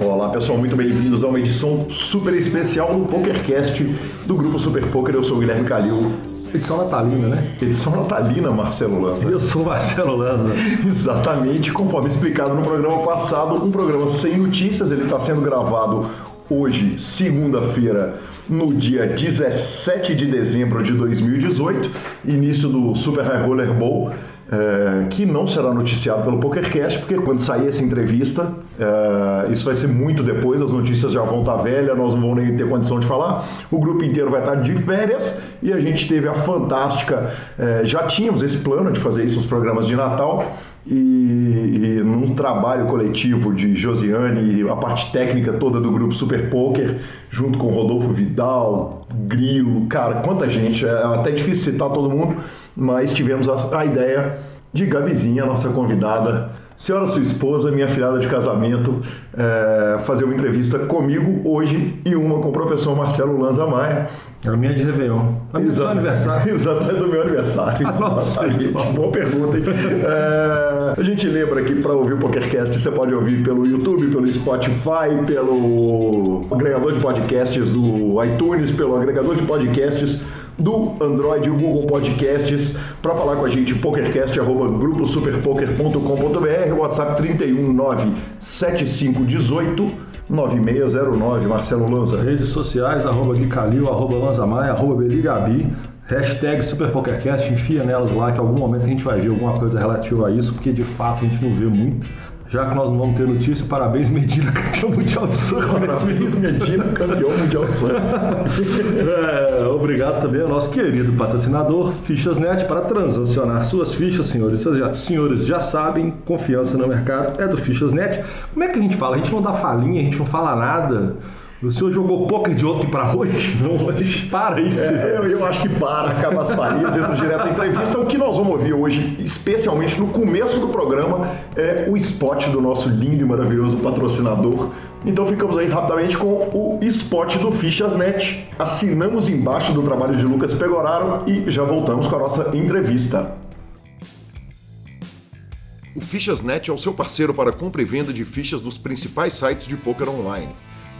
Olá pessoal, muito bem-vindos a uma edição super especial do PokerCast do Grupo Super Poker. Eu sou o Guilherme Calil. Edição natalina, né? Edição natalina, Marcelo Lanza. Eu sou Marcelo Lanza. Exatamente, conforme explicado no programa passado, um programa sem notícias, ele está sendo gravado hoje, segunda-feira, no dia 17 de dezembro de 2018, início do Super High Roller Bowl é, que não será noticiado pelo PokerCast, porque quando sair essa entrevista, é, isso vai ser muito depois, as notícias já vão estar velhas, nós não vamos nem ter condição de falar. O grupo inteiro vai estar de férias e a gente teve a fantástica. É, já tínhamos esse plano de fazer isso nos programas de Natal. E, e, num trabalho coletivo de Josiane a parte técnica toda do grupo Super Poker, junto com Rodolfo Vidal, Grilo, cara, quanta gente, é até difícil citar todo mundo, mas tivemos a, a ideia de Gabizinha, nossa convidada, senhora sua esposa, minha filhada de casamento, é, fazer uma entrevista comigo hoje e uma com o professor Marcelo Lanza Maia. É a minha de Réveillon. É do seu aniversário. Exatamente, do meu aniversário. Exatamente. Boa pergunta, hein? É, a gente lembra que para ouvir o PokerCast você pode ouvir pelo YouTube, pelo Spotify, pelo agregador de podcasts do iTunes, pelo agregador de podcasts do Android e Google Podcasts para falar com a gente pokercast@gruposuperpoker.com.br, WhatsApp 3197518 9609, Marcelo Lanza. Redes sociais, arroba Guicalil, arroba Lanzamaia, arroba Beligabi, hashtag SuperPokerCast, enfia nelas lá que algum momento a gente vai ver alguma coisa relativa a isso, porque de fato a gente não vê muito. Já que nós não vamos ter notícia, parabéns Medina, campeão mundial de surf. Parabéns Medina, campeão mundial de surf. é, obrigado também ao nosso querido patrocinador Fichas.net para transacionar suas fichas, senhores. Já, senhores já sabem, confiança no mercado é do Fichas.net. Como é que a gente fala? A gente não dá falinha, a gente não fala nada. O senhor jogou poker de ontem para hoje? Não, hoje para isso. É, eu, eu, acho que para, acaba as falinhas, entra direto na entrevista. O que nós vamos ouvir hoje, especialmente no começo do programa, é o spot do nosso lindo e maravilhoso patrocinador. Então ficamos aí rapidamente com o spot do Fichas.net. Assinamos embaixo do trabalho de Lucas Pegoraro e já voltamos com a nossa entrevista. O Fichas.net é o seu parceiro para compra e venda de fichas dos principais sites de poker online.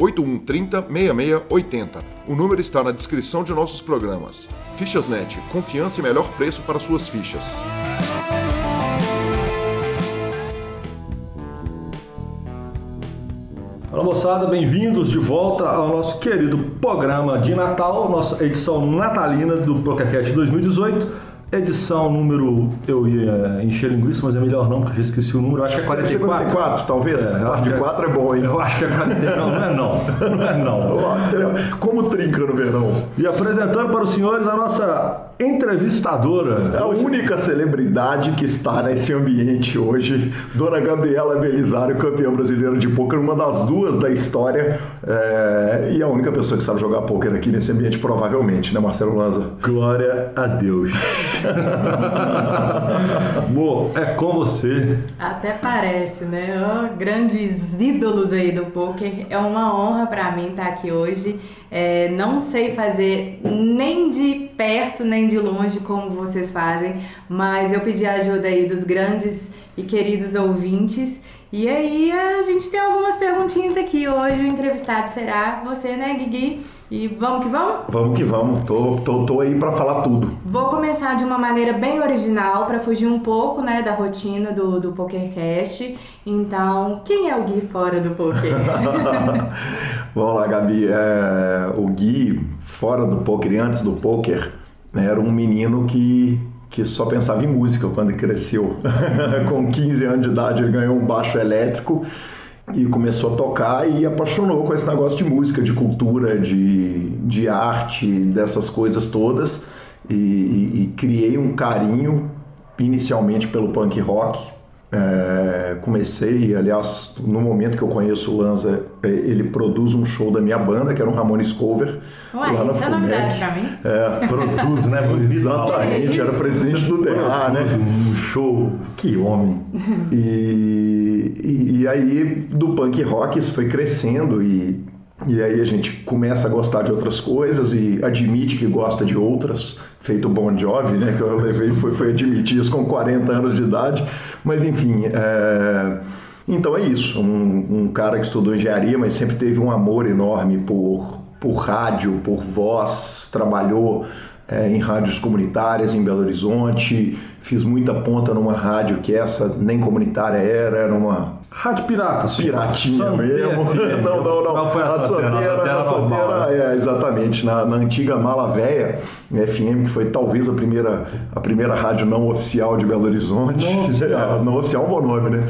8130 6680. O número está na descrição de nossos programas. Fichas.net, confiança e melhor preço para suas fichas. Fala moçada, bem-vindos de volta ao nosso querido programa de Natal, nossa edição natalina do PokerCast 2018 Edição número. Eu ia encher linguiça, mas é melhor não, porque eu já esqueci o número. Acho que é 44. 44, talvez. É, Par de 4 é, é bom, hein? Eu acho que é 44. Não, não é não. Não é não. Como trinca no verão. E apresentando para os senhores a nossa entrevistadora. É a única celebridade que está nesse ambiente hoje, Dona Gabriela Belisário, campeã brasileira de pôquer, uma das duas da história é... e a única pessoa que sabe jogar pôquer aqui nesse ambiente, provavelmente, né, Marcelo Lanza? Glória a Deus. Mo, é com você. Até parece, né? Oh, grandes ídolos aí do poker. É uma honra para mim estar aqui hoje. É, não sei fazer nem de perto nem de longe como vocês fazem, mas eu pedi a ajuda aí dos grandes e queridos ouvintes. E aí a gente tem algumas perguntinhas aqui. Hoje o entrevistado será você, né, Guigui? E vamos que vamos? Vamos que vamos. Tô, tô, tô aí para falar tudo. Vou começar de uma maneira bem original para fugir um pouco, né, da rotina do, do PokerCast. Então, quem é o Gui fora do poker? vamos lá, Gabi. É, o Gui fora do poker e antes do poker era um menino que que só pensava em música quando cresceu. Com 15 anos de idade ele ganhou um baixo elétrico e começou a tocar e apaixonou com esse negócio de música, de cultura, de, de arte, dessas coisas todas. E, e, e criei um carinho inicialmente pelo punk rock. É, comecei, aliás, no momento que eu conheço o Lanza, é, ele produz um show da minha banda, que era um Ramones Cover. Ué, lá na isso é novidade pra mim. É, produz, né? Exatamente, era presidente do DA, né? Um show, que homem. E, e, e aí, do punk rock, isso foi crescendo e e aí a gente começa a gostar de outras coisas e admite que gosta de outras, feito Bon Jovi, né? Que eu levei foi, foi admitir isso com 40 anos de idade. Mas enfim, é... então é isso. Um, um, cara que estudou engenharia, mas sempre teve um amor enorme por, por rádio, por voz, trabalhou é, em rádios comunitárias em Belo Horizonte, fiz muita ponta numa rádio que essa nem comunitária era, era uma Rádio Pirata, Piratinha mesmo. não, não, não. Qual foi a, a Soteira? A Soteira, é, exatamente. Na, na antiga Mala Véia, FM, que foi talvez a primeira, a primeira rádio não oficial de Belo Horizonte. Não oficial. É, não oficial é um bom nome, né?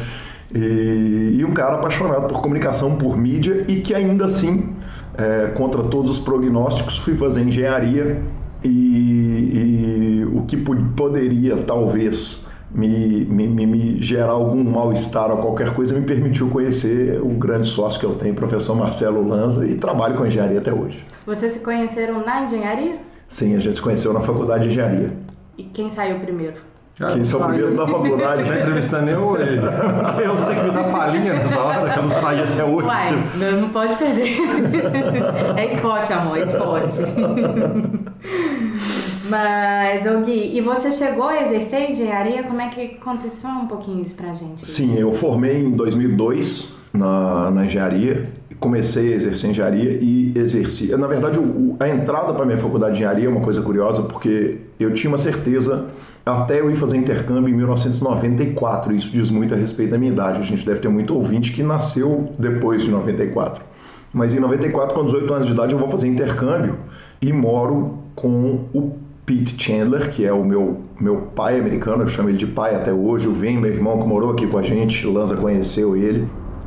E, e, um cara apaixonado por comunicação, por mídia e que ainda assim, é, contra todos os prognósticos, fui fazer engenharia e, e o que poderia talvez me, me, me gerar algum mal-estar ou qualquer coisa, me permitiu conhecer o grande sócio que eu tenho, o professor Marcelo Lanza, e trabalho com engenharia até hoje. Vocês se conheceram na engenharia? Sim, a gente se conheceu na faculdade de engenharia. E quem saiu primeiro? Quem saiu primeiro da faculdade? Não entrevistando nem eu ele. Eu vou ter que me dar falinha nessa hora, que eu não saí até hoje. Uai, não, não pode perder. É esporte, amor, é esporte. Mas, ô Gui, e você chegou a exercer engenharia? Como é que aconteceu um pouquinho isso pra gente? Sim, eu formei em 2002 na, na engenharia, comecei a exercer engenharia e exerci. Na verdade, o, a entrada para minha faculdade de engenharia é uma coisa curiosa, porque eu tinha uma certeza até eu ir fazer intercâmbio em 1994. Isso diz muito a respeito da minha idade. A gente deve ter muito ouvinte que nasceu depois de 94. Mas em 94, com 18 anos de idade, eu vou fazer intercâmbio e moro com o Pete Chandler, que é o meu, meu pai americano, eu chamo ele de pai até hoje. O Vem, meu irmão que morou aqui com a gente, Lanza conheceu ele.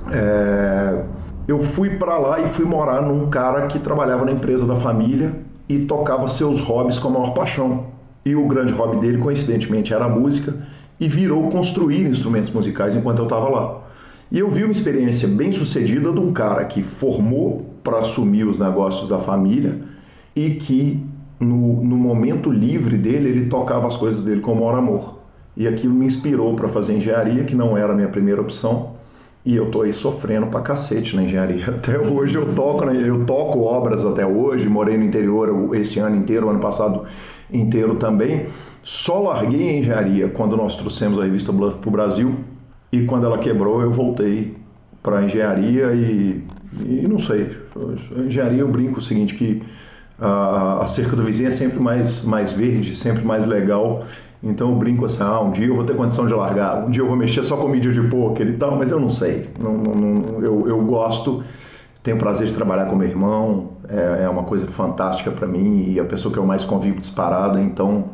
É... Eu fui para lá e fui morar num cara que trabalhava na empresa da família e tocava seus hobbies com a maior paixão. E o grande hobby dele, coincidentemente, era a música e virou construir instrumentos musicais enquanto eu estava lá. E eu vi uma experiência bem sucedida de um cara que formou para assumir os negócios da família e que no, no momento livre dele, ele tocava as coisas dele com maior amor. E aquilo me inspirou para fazer engenharia, que não era a minha primeira opção. E eu tô aí sofrendo pra cacete na engenharia. Até hoje eu toco, né? eu toco obras até hoje, morei no interior esse ano inteiro, ano passado inteiro também. Só larguei a engenharia quando nós trouxemos a revista Bluff para o Brasil e quando ela quebrou eu voltei para engenharia e, e não sei. Engenharia eu brinco o seguinte que a, cerca do vizinho é sempre mais, mais verde, sempre mais legal. Então eu brinco assim, ah, um dia eu vou ter condição de largar, um dia eu vou mexer só com mídia de poker e tal, mas eu não sei. Não, não, não, eu, eu gosto, tenho prazer de trabalhar com meu irmão, é, é uma coisa fantástica para mim e a pessoa que eu mais convivo disparada, então,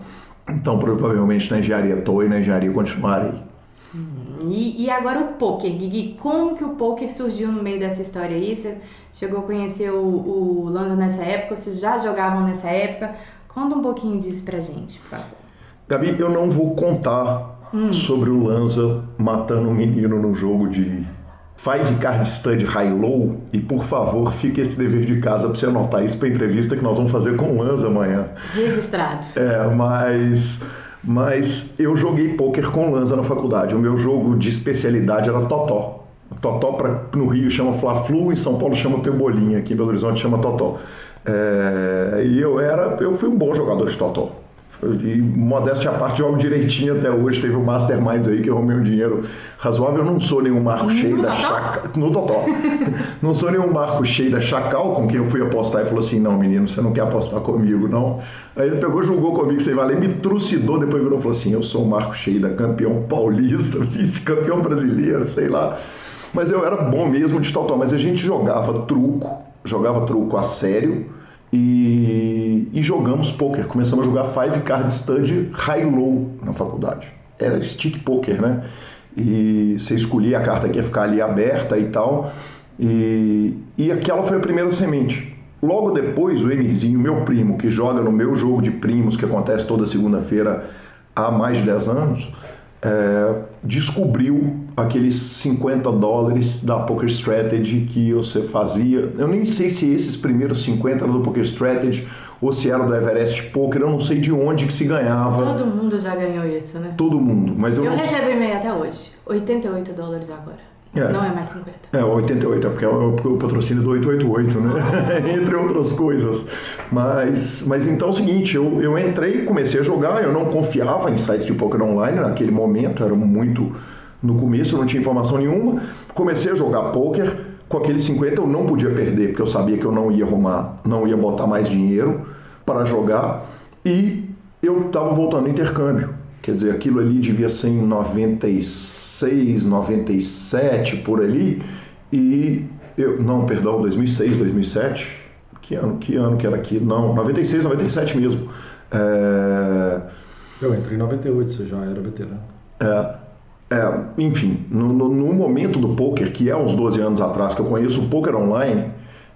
então provavelmente na engenharia estou e na engenharia continuarei. E, e agora o poker, Gui, como que o poker surgiu no meio dessa história aí? Você chegou a conhecer o, o Lanza nessa época? Vocês já jogavam nessa época? Conta um pouquinho disso pra gente, por favor. Gabi, eu não vou contar hum. sobre o Lanza matando um menino no jogo de Five Card Stud High-Low e, por favor, fique esse dever de casa para você anotar isso para entrevista que nós vamos fazer com o Lanza amanhã. Registrado. É, mas mas eu joguei poker com Lanza na faculdade. O meu jogo de especialidade era Totó. Totó pra, no Rio chama Fla-Flu, em São Paulo chama Pebolinha, aqui em Belo Horizonte chama Totó. É, e eu era, eu fui um bom jogador de Totó. E modéstia à parte, jogo direitinho até hoje. Teve o Masterminds aí que eu arrumei um dinheiro razoável. Eu não sou nenhum marco cheio da Chacal. No Totó. não sou nenhum marco cheio da Chacal com quem eu fui apostar e falou assim: não, menino, você não quer apostar comigo, não. Aí ele pegou, julgou comigo sem valer, me trucidou. Depois virou e falou assim: eu sou o marco cheio da campeão paulista, vice-campeão brasileiro, sei lá. Mas eu era bom mesmo de Totó. Mas a gente jogava truco, jogava truco a sério e, e jogamos poker. Começamos a jogar Five Card Stud High-Low na faculdade. Era stick poker, né? E você escolhia a carta que ia ficar ali aberta e tal. E, e aquela foi a primeira semente. Logo depois, o Emirzinho, meu primo, que joga no meu jogo de primos, que acontece toda segunda-feira há mais de 10 anos, é, descobriu aqueles 50 dólares da Poker Strategy que você fazia. Eu nem sei se esses primeiros 50 eram do Poker Strategy ou se era do Everest Poker, eu não sei de onde que se ganhava. Todo mundo já ganhou isso, né? Todo mundo, mas eu, Eu não recebo e-mail até hoje. 88 dólares agora. É. Não é mais 50. É, 88, é porque é o, porque é o patrocínio do 888, né? Entre outras coisas. Mas, mas então é o seguinte, eu, eu entrei, comecei a jogar, eu não confiava em sites de poker online naquele momento, era muito no começo, eu não tinha informação nenhuma. Comecei a jogar poker, com aqueles 50 eu não podia perder, porque eu sabia que eu não ia arrumar, não ia botar mais dinheiro para jogar. E eu estava voltando ao intercâmbio. Quer dizer, aquilo ali devia ser em 96, 97, por ali. E eu, não, perdão, 2006, 2007. Que ano, que ano que era aqui? Não, 96, 97 mesmo. É, Eu entrei em 98, você já era veterano. é, é, enfim, no, no- no momento do poker, que é uns 12 anos atrás que eu conheço o poker online,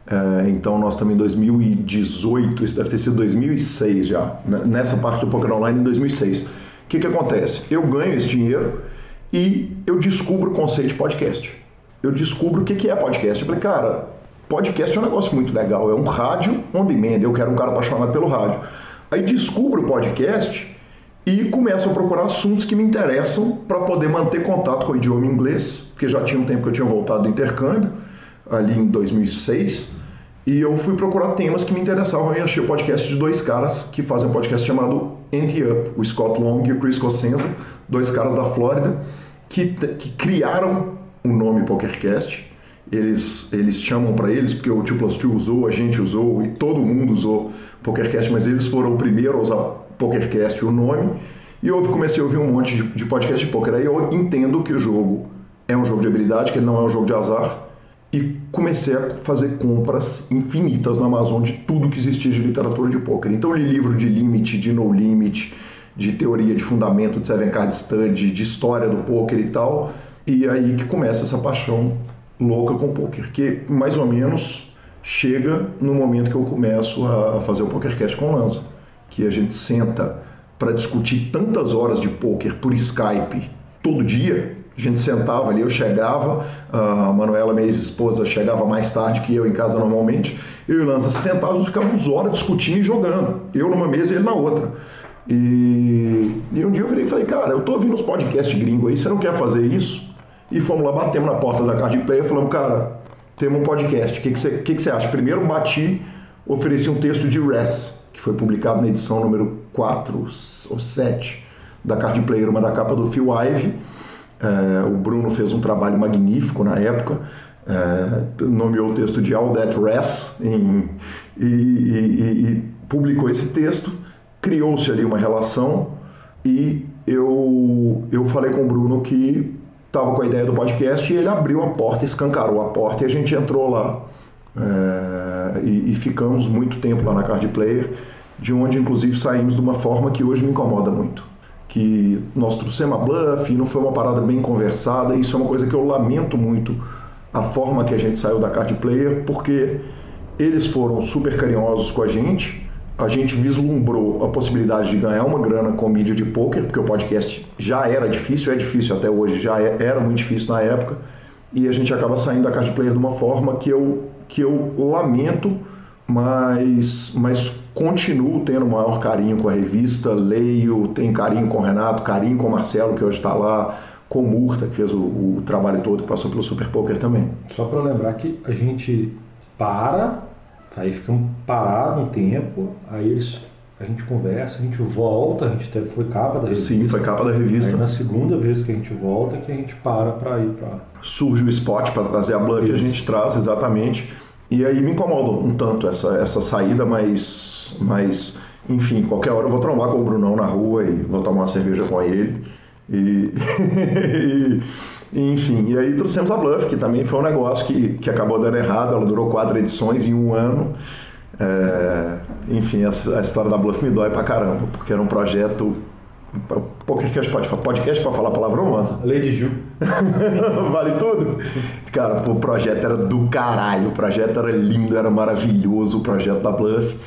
é, então nós estamos em 2018, isso deve ter sido 2006 já, né, nessa parte do poker online em 2006. O que, que acontece? Eu ganho esse dinheiro e eu descubro o conceito de podcast. Eu descubro o que, que é podcast. Eu falei, cara, podcast é um negócio muito legal, é um rádio on demand, eu quero um cara apaixonado pelo rádio. Aí descubro o podcast e começo a procurar assuntos que me interessam para poder manter contato com o idioma inglês, porque já tinha um tempo que eu tinha voltado do intercâmbio, ali em 2006, e eu fui procurar temas que me interessavam e achei o podcast de dois caras que fazem um podcast chamado Anti Up, o Scott Long e o Chris Cosenza, dois caras da Flórida, que, que criaram o nome PokerCast. Eles, eles chamam para eles, porque o 2 Plus 2 usou, a gente usou e todo mundo usou PokerCast, mas eles foram o primeiro a usar PokerCast, o nome. E eu comecei a ouvir um monte de, de podcast de poker. Aí eu entendo que o jogo é um jogo de habilidade, que ele não é um jogo de azar. E comecei a fazer compras infinitas na Amazon de tudo que existia de literatura de poker. Então li livro de limit, de no limit, de teoria de fundamento, de seven card study, de história do poker e tal. E aí que começa essa paixão louca com o poker, que mais ou menos chega no momento que eu começo a fazer o PokerCast com o Lanza, que a gente senta para discutir tantas horas de poker por Skype todo dia. A gente sentava ali, eu chegava, a Manuela, minha ex-esposa, chegava mais tarde que eu em casa normalmente. Eu e o Lanza sentávamos, ficávamos horas discutindo e jogando. Eu numa mesa e ele na outra. E, e um dia eu virei e falei, cara, eu tô ouvindo uns podcasts gringos aí, você não quer fazer isso? E fomos lá, batemos na porta da Card Player e falamos, cara, temos um podcast, o que, que, você, que, que você acha? Primeiro bati, ofereci um texto de Res, foi publicado na edição número 4 ou 7 da Card Player, uma da capa do Phil Ive. É, o Bruno fez um trabalho magnífico na época, é, nomeou o texto de All That Res em, e, e, e publicou esse texto. Criou-se ali uma relação e eu, eu falei com o Bruno que estava com a ideia do podcast e ele abriu a porta, escancarou a porta e a gente entrou lá. É, e, e, ficamos muito tempo lá na Card Player, de onde inclusive saímos de uma forma que hoje me incomoda muito. Que nós trouxemos a bluff e não foi uma parada bem conversada, isso é uma coisa que eu lamento muito, a forma que a gente saiu da Card Player, porque eles foram super carinhosos com a gente, a gente vislumbrou a possibilidade de ganhar uma grana com mídia de poker, porque o podcast já era difícil, é difícil até hoje, já era muito difícil na época, e a gente acaba saindo da card player de uma forma que eu, que eu lamento, mas, mas continuo tendo o maior carinho com a revista, leio, tenho carinho com o Renato, carinho com o Marcelo, que hoje está lá, com o Murta, que fez o, o trabalho todo, que passou pelo Super Poker também. Só para lembrar que a gente para Aí ficamos parados um tempo, aí eles, a gente conversa, a gente volta, a gente teve, foi capa da revista. Sim, foi capa da revista. Aí na segunda vez que a gente volta que a gente para para ir para. Surge o spot para trazer a bluff e a gente traz exatamente. E aí me incomoda um tanto essa, essa saída, mas, mas enfim, qualquer hora eu vou trombar com o Brunão na rua e vou tomar uma cerveja com ele. E, e, enfim, e aí trouxemos a Bluff, que também foi um negócio que, que acabou dando errado, ela durou quatro edições em um ano. É, enfim, essa, a história da Bluff me dói pra caramba, porque era um projeto. Podcast pode podcast para falar palavrão, Lanza? Lady Ju. vale tudo? Cara, o projeto era do caralho, o projeto era lindo, era maravilhoso, o projeto da Bluff.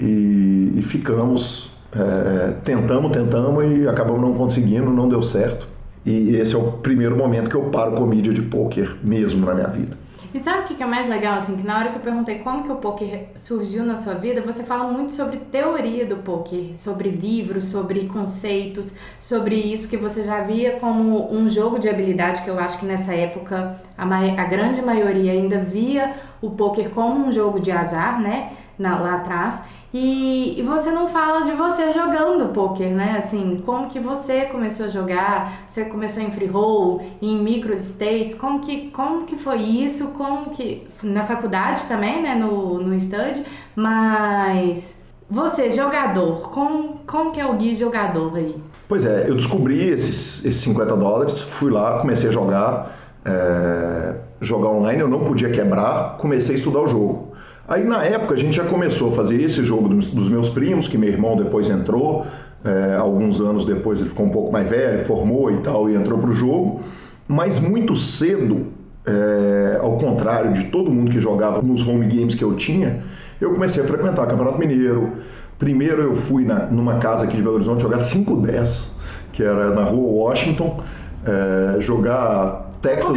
E, e ficamos É, tentamos, tentamos e acabamos não conseguindo, não deu certo. E esse é o primeiro momento que eu paro com mídia de poker mesmo na minha vida. E sabe o que é mais legal, assim, que na hora que eu perguntei como que o poker surgiu na sua vida, você fala muito sobre teoria do poker, sobre livros, sobre conceitos, sobre isso que você já via como um jogo de habilidade, que eu acho que nessa época a, a grande maioria ainda via o poker como um jogo de azar, né, na, lá atrás. E, e, você não fala de você jogando poker, né? Assim, como que você começou a jogar? Você começou em free roll, em micro states? Como que, como que foi isso? Como que na faculdade também, né? No, no stud, mas você jogador, como, como que é o Gui jogador aí? Pois é, eu descobri esses, esses 50 dólares, fui lá, comecei a jogar, é, jogar online, eu não podia quebrar, comecei a estudar o jogo. Aí na época a gente já começou a fazer esse jogo dos, meus primos, que meu irmão depois entrou, é, alguns anos depois ele ficou um pouco mais velho, formou e tal, e entrou para o jogo. Mas muito cedo, é, ao contrário de todo mundo que jogava nos home games que eu tinha, eu comecei a frequentar Campeonato Mineiro. Primeiro eu fui na, numa casa aqui de Belo Horizonte jogar 5-10, que era na rua Washington, é, jogar Texas,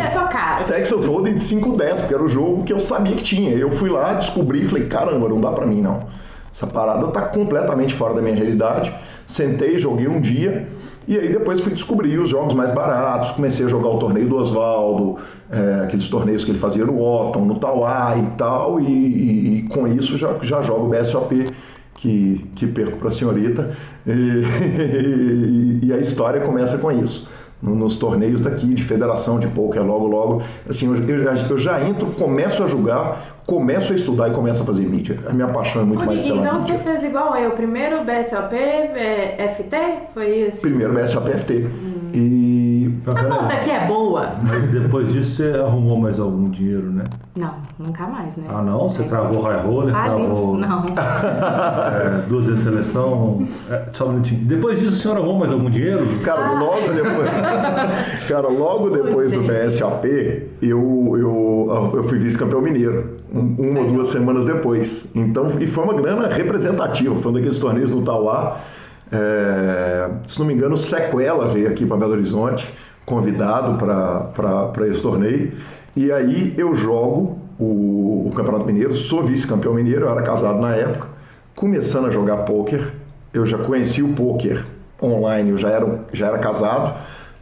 Texas Hold'em de 5-10, porque era o jogo que eu sabia que tinha. Eu fui lá, descobri e falei, caramba, não dá para mim não. Essa parada tá completamente fora da minha realidade. Sentei, joguei um dia e aí depois fui descobrir os jogos mais baratos. Comecei a jogar o torneio do Oswaldo, é, aqueles torneios que ele fazia no Otton, no Tauá e tal. E, e, e, com isso já, já jogo o BSOP que, que perco para a senhorita. E, e a história começa com isso nos torneios daqui de federação de poker logo logo assim eu, eu, já, eu já entro começo a jogar começo a estudar e começo a fazer mídia a minha paixão é muito mais pela então mídia. você fez igual eu primeiro BSOP é, FT foi isso primeiro BSOP FT hum. e a conta que é boa. Mas depois disso você arrumou mais algum dinheiro, né? Não, nunca mais, né? Ah, não? Você é. travou high roller? Ah, travou... Não. É, duas vezes seleção. É, só um minutinho. Depois disso, a senhora arrumou mais algum dinheiro? Cara, ah. logo depois. cara, logo depois do BSAP, eu, eu, eu fui vice-campeão mineiro. uma ou duas semanas depois. Então, e foi uma grana representativa. Foi um daqueles torneios no Tauá. É, se não me engano, Sequela veio aqui para Belo Horizonte convidado para esse torneio. E aí eu jogo o, o Campeonato Mineiro, sou vice-campeão mineiro, eu era casado na época, começando a jogar pôquer. Eu já conheci o pôquer online, eu já era, já era casado.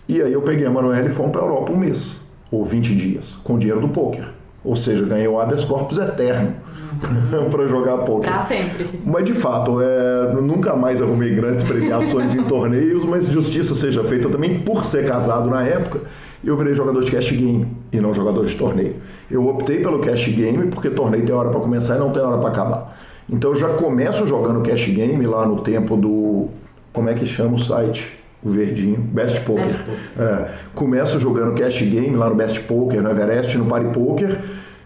E aí eu peguei a Manuela e fomos para a Europa um mês, ou 20 dias, com o dinheiro do pôquer. Ou seja, ganhei o habeas corpus eterno para jogar poker. Pra sempre. Mas de fato, é, nunca mais arrumei grandes premiações em torneios, mas justiça seja feita também por ser casado na época. Eu virei jogador de cash game e não jogador de torneio. Eu optei pelo cash game porque torneio tem hora para começar e não tem hora para acabar. Então eu já começo jogando cash game lá no tempo do. Como é que chama o site? O verdinho, Best Poker. Best Poker. É, começo jogando cash game lá no Best Poker, no Everest, no Party Poker.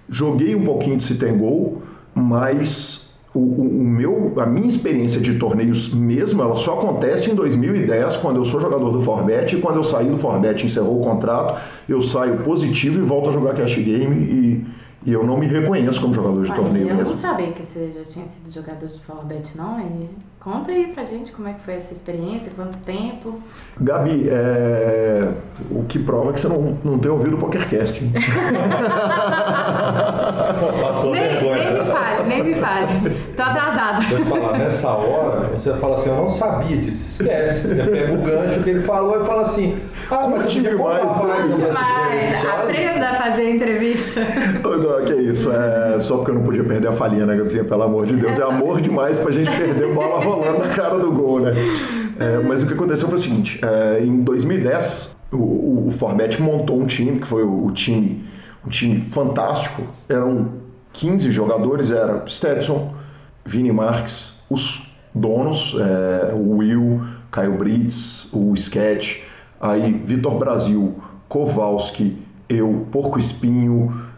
Joguei um pouquinho de sit and go, mas o, o, o, meu, a minha experiência de torneios mesmo, ela só acontece em 2010, quando eu sou jogador do Forbet, e quando eu saí do Forbet, encerrou o contrato, eu saio positivo e volto a jogar cash game e e eu não me reconheço como jogador de Olha, torneio eu mesmo. Eu não sabia que você já tinha sido jogador de Forbet, não. E conta aí pra gente como é que foi essa experiência, quanto tempo. Gabi, é... o que prova que você não, não tem ouvido o PokerCast. Passou nem, vergonha. Nem me fale. Tô atrasado. Vou falar, nessa hora, você fala assim, eu não sabia disso, esquece. Você pega o gancho que ele falou e fala assim, ah, mas eu tive mais. Mas aprenda a fazer entrevista. Não, que isso, é só porque eu não podia perder a falinha, né, Gabriel? Pelo amor de Deus, é amor demais pra gente perder bola rolando na cara do gol, né? É, mas o que aconteceu foi o seguinte, é, em 2010, o, o Forbet montou um time, que foi o, o time, um time fantástico, eram 15 jogadores, era Stetson, Vini Marques, os donos, é, o Will, Caio Brits, o Sketch, aí Vitor Brasil, Kowalski, eu, Porco Espinho,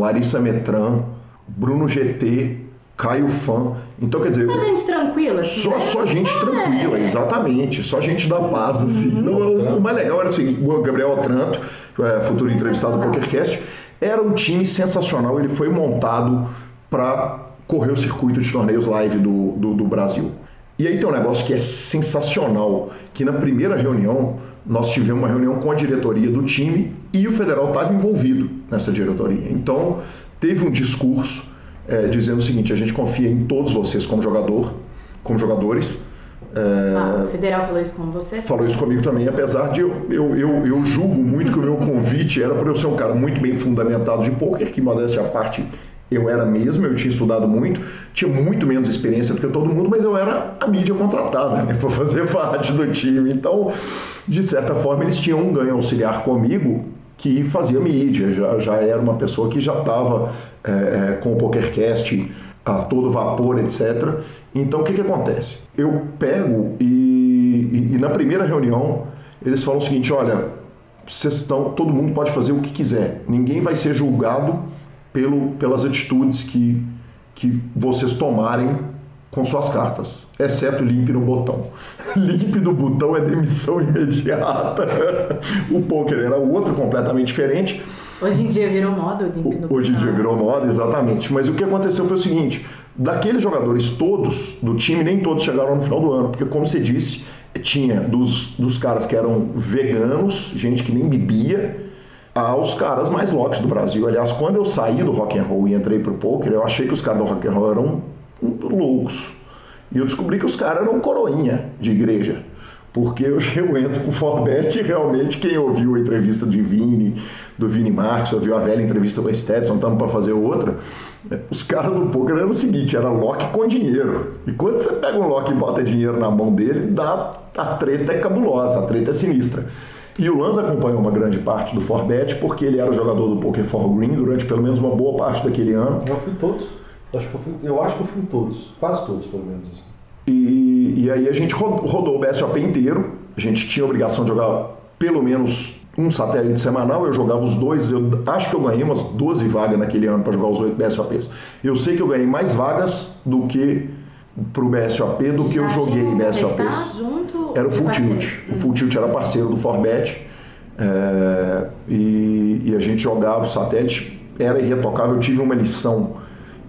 Larissa Metran, Bruno GT, Caio Fã. Então, quer dizer. Só gente tranquila, assim, Só, né? só gente é. tranquila, exatamente. Só gente da paz, assim. Uhum. o mais legal era o seguinte: o Gabriel Otranto, é, futuro entrevistado do PokerCast, era um time sensacional. Ele foi montado para correr o circuito de torneios live do, do, do Brasil. E aí tem um negócio que é sensacional, que na primeira reunião nós tivemos uma reunião com a diretoria do time e o federal estava envolvido nessa diretoria. Então teve um discurso é, dizendo o seguinte: a gente confia em todos vocês como jogador, como jogadores. É, ah, o federal falou isso com você? Falou isso comigo também, apesar de eu, eu, eu, eu julgo muito que o meu convite era por eu ser um cara muito bem fundamentado de poker, que modéstia à parte eu era mesmo, eu tinha estudado muito, tinha muito menos experiência do que todo mundo, mas eu era a mídia contratada né, para fazer parte do time. Então, de certa forma, eles tinham um ganho auxiliar comigo que fazia mídia, já, já era uma pessoa que já estava é, é, com o PokerCast a todo vapor, etc. Então, o que, que acontece? Eu pego e, e, e na primeira reunião eles falam o seguinte: olha, vocês estão, todo mundo pode fazer o que quiser, ninguém vai ser julgado pelo, pelas atitudes que, que vocês tomarem com suas cartas, exceto limpe no botão. limpe no botão é demissão imediata. o poker era outro completamente diferente. Hoje em dia virou moda o no botão. Hoje em dia virou moda, exatamente. Mas o que aconteceu foi o seguinte: daqueles jogadores todos do time, nem todos chegaram no final do ano, porque, como você disse, tinha dos, dos caras que eram veganos, gente que nem bebia aos caras mais loucos do Brasil. Aliás, quando eu saí do rock and roll e entrei pro poker, eu achei que os caras do rock and roll eram loucos. E eu descobri que os caras eram coroinha de igreja. Porque eu, eu entro pro Forbet e realmente quem ouviu a entrevista de Vini, do Vini Marques, ouviu a velha entrevista com o Stetson, estamos para fazer outra, os caras do poker eram o seguinte, era lock com dinheiro. E quando você pega um lock e bota dinheiro na mão dele, dá, a treta é cabulosa, a treta é sinistra. E o Lanza acompanhou uma grande parte do Forbet porque ele era jogador do Poker for Green durante pelo menos uma boa parte daquele ano. Eu fui todos. Eu acho que eu, fui, eu, acho que eu fui todos. Quase todos, pelo menos. E, e aí a gente rodou o BSOP inteiro. A gente tinha a obrigação de jogar pelo menos um satélite semanal. Eu jogava os dois. Eu acho que eu ganhei umas 12 vagas naquele ano para jogar os oito BSOPs. Eu sei que eu ganhei mais vagas do que pro BSOP do que eu joguei BSOPs. Junto era o Full Tilt. O Full Tilt era parceiro do Forbet. É, e, e, a gente jogava o satélite, era irretocável. Eu tive uma lição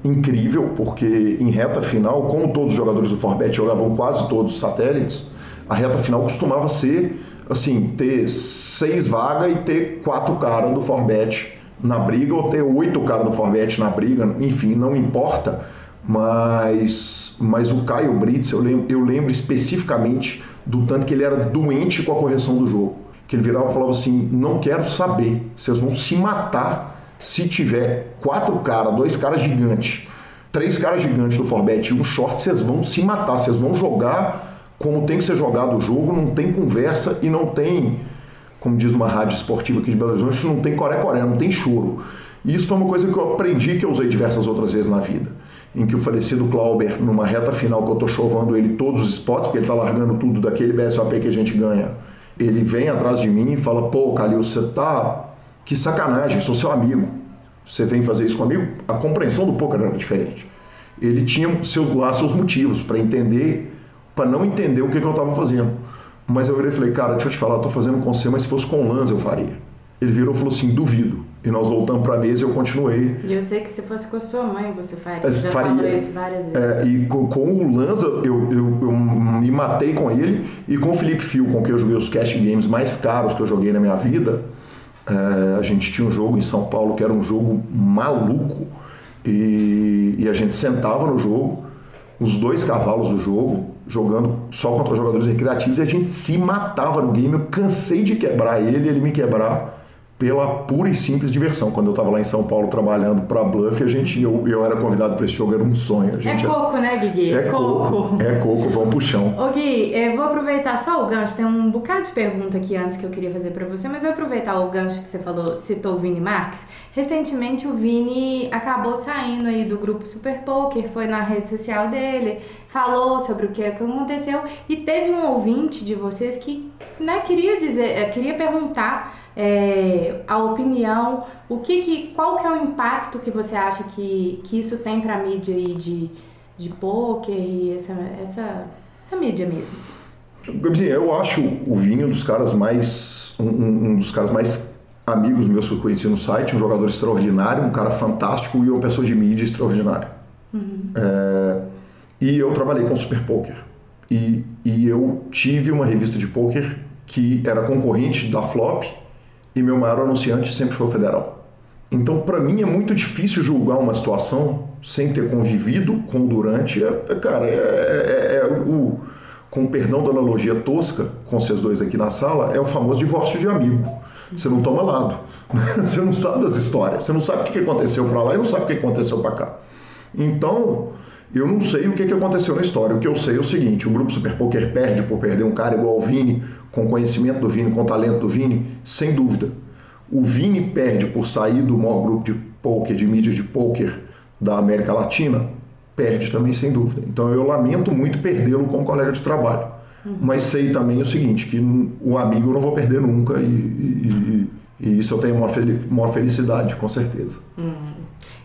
incrível, porque em reta final, como todos os jogadores do Forbet jogavam quase todos os satélites, a reta final costumava ser assim, ter seis vagas e ter quatro caras do Forbet na briga, ou ter oito caras do Forbet na briga, enfim, não importa mas, mas o Caio Brits, eu lembro, eu lembro especificamente do tanto que ele era doente com a correção do jogo. Que ele virava e falava assim: não quero saber, vocês vão se matar se tiver quatro caras, dois caras gigantes, três caras gigantes do Forbet e um short, vocês vão se matar, vocês vão jogar como tem que ser jogado o jogo, não tem conversa e não tem, como diz uma rádio esportiva aqui de Belo Horizonte, não tem coré-coré, não tem choro. E isso foi uma coisa que eu aprendi que eu usei diversas outras vezes na vida em que o falecido Clauber, numa reta final que eu estou chovando ele todos os spots, porque ele está largando tudo daquele BSOP que a gente ganha, ele vem atrás de mim e fala, pô, Calil, você tá... Que sacanagem, sou seu amigo. Você vem fazer isso comigo? A compreensão do poker era diferente. Ele tinha seus, lá seus motivos para entender, para não entender o que, que eu estava fazendo. Mas eu virei e falei, cara, deixa eu te falar, estou fazendo com você, mas se fosse com o Lanz eu faria. Ele virou e falou assim, duvido. E nós voltamos para a mesa e eu continuei. E eu sei que se fosse com a sua mãe, você faria. É, Já faria. falou isso várias vezes. É, e com, com, o Lanza, eu, eu, eu, me matei com ele. E com o Felipe Fio, com quem eu joguei os cash games mais caros que eu joguei na minha vida, é, a gente tinha um jogo em São Paulo que era um jogo maluco. E, e a gente sentava no jogo, os dois cavalos do jogo, jogando só contra jogadores recreativos, e a gente se matava no game. Eu cansei de quebrar ele, ele me quebrar pela pura e simples diversão. Quando eu estava lá em São Paulo trabalhando para Bluff, a gente, eu, eu era convidado para esse jogo, era um sonho. é coco, né, Gui? É coco. É coco, vamos pro chão. Ô Gui, eu vou aproveitar só o gancho, tem um bocado de pergunta aqui antes que eu queria fazer para você, mas eu vou aproveitar o gancho que você falou, citou o Vini Marques. Recentemente o Vini acabou saindo aí do grupo Super Poker, foi na rede social dele, falou sobre o que aconteceu e teve um ouvinte de vocês que né, queria dizer, eh, queria perguntar é, a opinião, o que, que qual que é o impacto que você acha que, que isso tem para a mídia aí de, de poker e essa, essa, essa mídia mesmo? Eu acho o Vinho um dos caras mais um, um dos caras mais amigos meus que eu conheci no site, um jogador extraordinário, um cara fantástico e uma pessoa de mídia extraordinária. Uhum. É, e eu trabalhei com Super Poker. e, e eu tive uma revista de poker que era concorrente da Flop e meu maior anunciante sempre foi o Federal. Então, para mim, é muito difícil julgar uma situação sem ter convivido com durante. É, é cara, é, é, é, o, com perdão da analogia tosca, com vocês dois aqui na sala, é o famoso divórcio de amigo. Você não toma lado. Você não sabe das histórias. Você não sabe o que aconteceu para lá e não sabe o que aconteceu para cá. Então, eu não sei o que aconteceu na história. O que eu sei é o seguinte: o grupo Super Poker perde por perder um cara igual o Vini, com conhecimento do Vini, com talento do Vini, sem dúvida. O Vini perde por sair do maior grupo de poker, de mídia de poker da América Latina, perde também sem dúvida. Então eu lamento muito perdê-lo como colega de trabalho. Uhum. Mas sei também o seguinte, que o amigo eu não vou perder nunca e, e, e isso eu tenho uma, uma felicidade, com certeza. Uhum.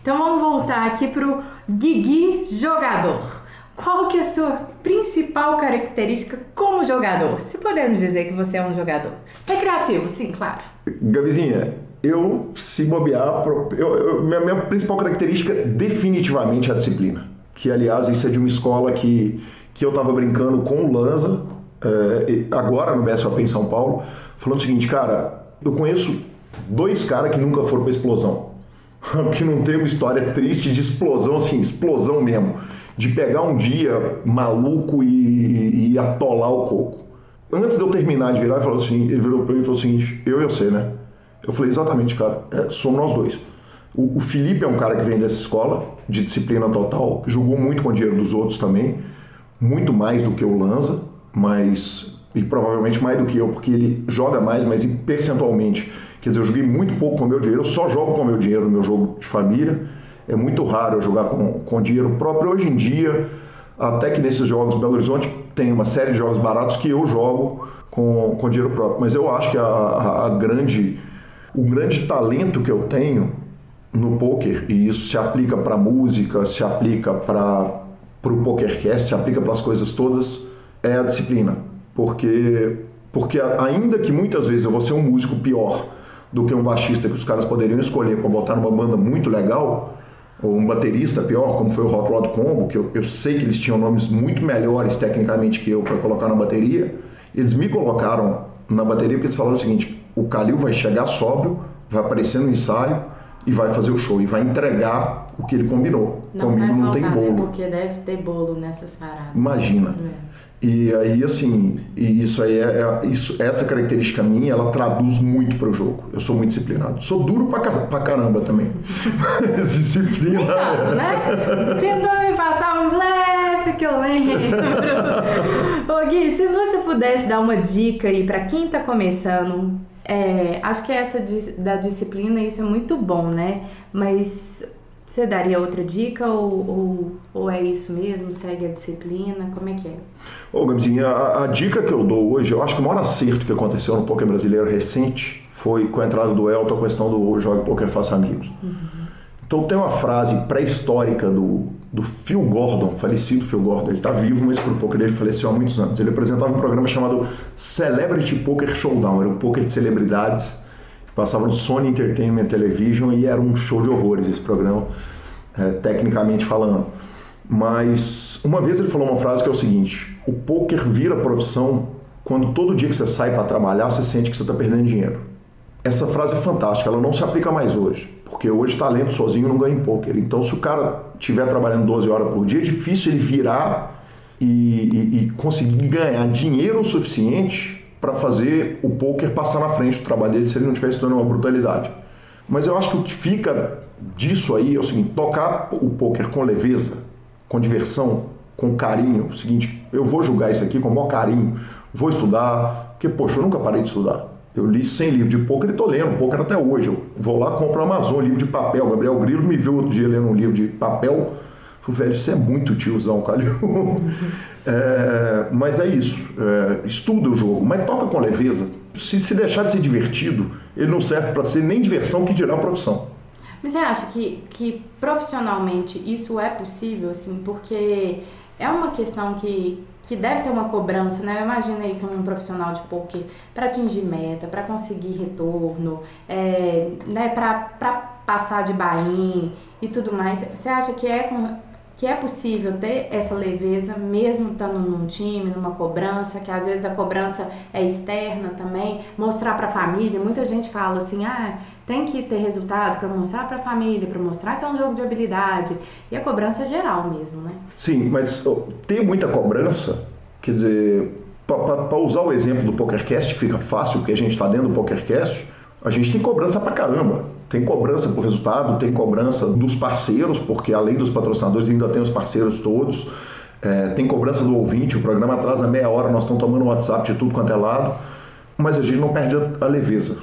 Então vamos voltar aqui para o Guigui jogador. Qual que é a sua principal característica como jogador? Se podemos dizer que você é um jogador. Recreativo, sim, claro. Gavizinha, eu, se bobear, eu, eu, minha, minha principal característica definitivamente é a disciplina. Que, aliás, isso é de uma escola que, que eu estava brincando com o Lanza, é, agora no BSOP em São Paulo, falando o seguinte, cara, eu conheço dois caras que nunca foram para explosão. que não tem uma história triste de explosão, assim, explosão mesmo. De pegar um dia maluco e, e atolar o coco. Antes de eu terminar de virar, ele, falou assim, ele virou para mim e falou seguinte, eu e você, né? Eu falei, exatamente, cara, é, somos nós dois. O, o, Felipe é um cara que vem dessa escola, de disciplina total, jogou muito com o dinheiro dos outros também, muito mais do que o Lanza, mas. e provavelmente mais do que eu, porque ele joga mais, mas percentualmente. Quer dizer, eu joguei muito pouco com o meu dinheiro, eu só jogo com o meu dinheiro no meu jogo de família. É muito raro eu jogar com, com dinheiro próprio. Hoje em dia, até que nesses jogos Belo Horizonte tem uma série de jogos baratos que eu jogo com, com dinheiro próprio. Mas eu acho que a, a, a grande o grande talento que eu tenho no poker, e isso se aplica para música, se aplica para o PokerCast, se aplica para as coisas todas, é a disciplina. Porque, porque ainda que muitas vezes eu vou ser um músico pior do que um baixista que os caras poderiam escolher para botar numa banda muito legal, ou um baterista pior, como foi o Hot Rod Combo, que eu, eu sei que eles tinham nomes muito melhores tecnicamente que eu para colocar na bateria, eles me colocaram na bateria porque eles falaram o seguinte: o Calil vai chegar sóbrio, vai aparecer no ensaio e vai fazer o show e vai entregar o que ele combinou. Não Comigo não tem bolo. Né? Porque deve ter bolo nessas paradas. Imagina. É. E aí, assim, e isso aí é, é, isso, essa característica minha, ela traduz muito para o jogo. Eu sou muito disciplinado. Sou duro pra, pra caramba também. Mas disciplina. Então, né? Tentou me passar um blefe que eu lembro. Ô Gui, se você pudesse dar uma dica aí para quem tá começando é, acho que essa da disciplina, isso é muito bom, né? Mas você daria outra dica ou, ou, ou, é isso mesmo? Segue a disciplina? Como é que é? Ô, Gabizinha, a, a, dica que eu dou hoje, eu acho que o maior acerto que aconteceu no poker brasileiro recente foi com a entrada do Elton, a questão do jogo poker faça amigos. Uhum. Então tem uma frase pré-histórica do, do Phil Gordon, falecido Phil Gordon. Ele está vivo, mas por pouco ele faleceu há muitos anos. Ele apresentava um programa chamado Celebrity Poker Showdown. Era um poker de celebridades passava no Sony Entertainment Television e era um show de horrores esse programa, é, tecnicamente falando. Mas uma vez ele falou uma frase que é o seguinte: o poker vira profissão quando todo dia que você sai para trabalhar você sente que você está perdendo dinheiro. Essa frase é fantástica, ela não se aplica mais hoje, porque hoje talento sozinho não ganha em poker. Então, se o cara estiver trabalhando 12 horas por dia, é difícil ele virar e, e, e conseguir ganhar dinheiro o suficiente para fazer o poker passar na frente do trabalho dele se ele não estiver estudando uma brutalidade. Mas eu acho que o que fica disso aí é o seguinte: tocar o poker com leveza, com diversão, com carinho. O seguinte, eu vou julgar isso aqui com o maior carinho, vou estudar, porque, poxa, eu nunca parei de estudar. Eu li 100 livros de poker e estou lendo poker até hoje. Eu vou lá, compro Amazon, livro de papel. Gabriel Grilo me viu outro dia lendo um livro de papel. Falei, velho, isso é muito tiozão, Calil. é, mas é isso. É, estuda o jogo, mas toca com leveza. Se, se deixar de ser divertido, ele não serve para ser nem diversão, que dirá profissão. Mas você acha que, que profissionalmente isso é possível, assim? Porque é uma questão que que deve ter uma cobrança, né? Imagina aí que um profissional de poker para atingir meta, para conseguir retorno, é, né? Para passar de bain e tudo mais. Você acha que é que é possível ter essa leveza mesmo estando num time, numa cobrança, que às vezes a cobrança é externa também, mostrar para a família. Muita gente fala assim: "Ah, tem que ter resultado para mostrar para a família, para mostrar que é um jogo de habilidade". E a cobrança é geral mesmo, né? Sim, mas ter muita cobrança, quer dizer, para usar o exemplo do PokerCast, que fica fácil porque a gente está dentro do PokerCast, a gente tem cobrança pra caramba. Tem cobrança por resultado, tem cobrança dos parceiros, porque além dos patrocinadores ainda tem os parceiros todos. É, tem cobrança do ouvinte, o programa atrasa meia hora, nós estamos tomando WhatsApp de tudo quanto é lado, mas a gente não perde a, leveza.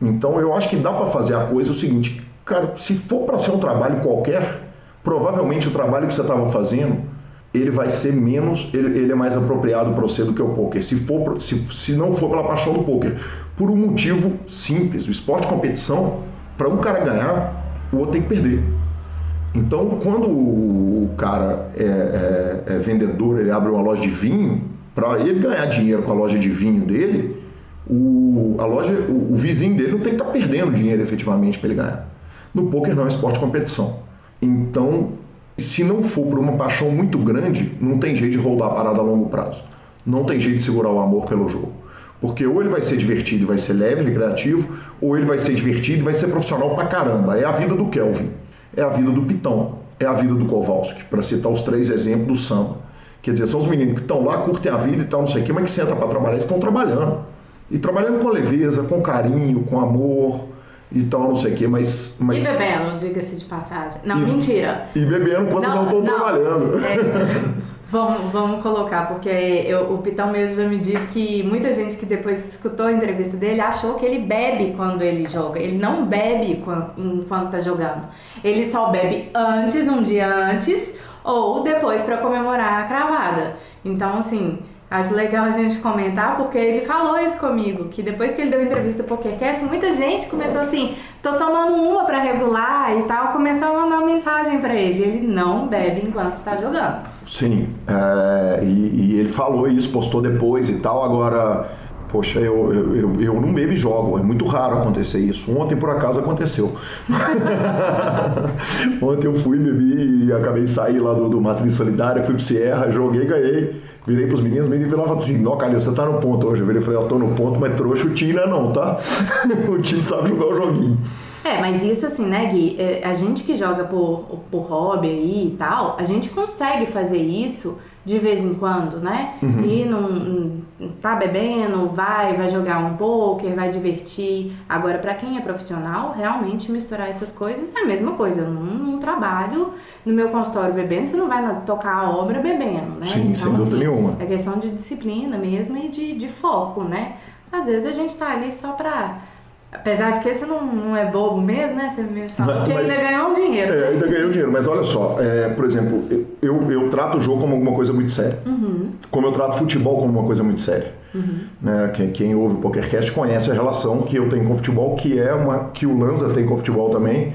Então eu acho que dá para fazer a coisa o seguinte, cara, se for para ser um trabalho qualquer, provavelmente o trabalho que você estava fazendo, ele vai ser menos, ele, ele é mais apropriado para você do que o poker. Se for, se, se não for pela paixão do poker, por um motivo simples, o esporte de competição para um cara ganhar, o outro tem que perder. Então, quando o cara é, é, é vendedor, ele abre uma loja de vinho, para ele ganhar dinheiro com a loja de vinho dele, o, a loja, o, o vizinho dele não tem que estar tá perdendo dinheiro efetivamente para ele ganhar. No poker não é esporte de competição. Então, se não for por uma paixão muito grande, não tem jeito de rodar a parada a longo prazo. Não tem jeito de segurar o amor pelo jogo. Porque ou ele vai ser divertido e vai ser leve, recreativo, ou ele vai ser divertido e vai ser profissional pra caramba. É a vida do Kelvin, é a vida do Pitão, é a vida do Kowalski, para citar os três exemplos do samba. Quer dizer, são os meninos que estão lá, curtem a vida e tal, não sei o quê, mas que sentam para trabalhar, estão trabalhando. E trabalhando com leveza, com carinho, com amor e tal, não sei o quê, mas, mas... E bebendo, diga-se de passagem. Não, e, mentira. E bebendo quando não estão trabalhando. É... Vamos, vamos colocar, porque eu, o Pitão mesmo já me disse que muita gente que depois escutou a entrevista dele achou que ele bebe quando ele joga. Ele não bebe enquanto tá jogando. Ele só bebe antes, um dia antes, ou depois para comemorar a cravada. Então, assim, Acho legal a gente comentar, porque ele falou isso comigo, que depois que ele deu entrevista pro PokerCast, muita gente começou assim, tô tomando uma para regular e tal, começou a mandar uma mensagem para ele. Ele não bebe enquanto está jogando. Sim, é, e, e ele falou isso, postou depois e tal, agora Poxa, eu, eu, eu, eu, não bebo e jogo, é muito raro acontecer isso. Ontem, por acaso, aconteceu. Ontem eu fui, bebi e acabei de sair lá do, do Matriz Solidária, fui pro Sierra, joguei, ganhei. Virei pros meninos, os meninos viraram assim, não, Calil, você tá no ponto hoje. Eu virei e falei, eu tô no ponto, mas trouxa o Tim não é não, tá? o Tim sabe jogar o joguinho. É, mas isso assim, né, Gui? É, a gente que joga por, por hobby aí e tal, a gente consegue fazer isso de vez em quando, né? Uhum. E não, tá bebendo, vai, vai jogar um poker, vai divertir. Agora, para quem é profissional, realmente misturar essas coisas é a mesma coisa. Eu não, não trabalho no meu consultório bebendo, você não vai tocar a obra bebendo, né? Sim, então, sem dúvida assim, nenhuma. É questão de disciplina mesmo e de, de foco, né? Às vezes a gente tá ali só pra Apesar de que esse não, não é bobo mesmo, né? Você mesmo falou que ainda ganhou um dinheiro. É, ainda ganhou dinheiro. Mas olha só, é, por exemplo, eu, eu trato o jogo como alguma coisa muito séria. Uhum. Como eu trato futebol como uma coisa muito séria. Uhum. Né? Quem, quem ouve o PokerCast conhece a relação que eu tenho com o futebol, que é uma que o Lanza tem com o futebol também.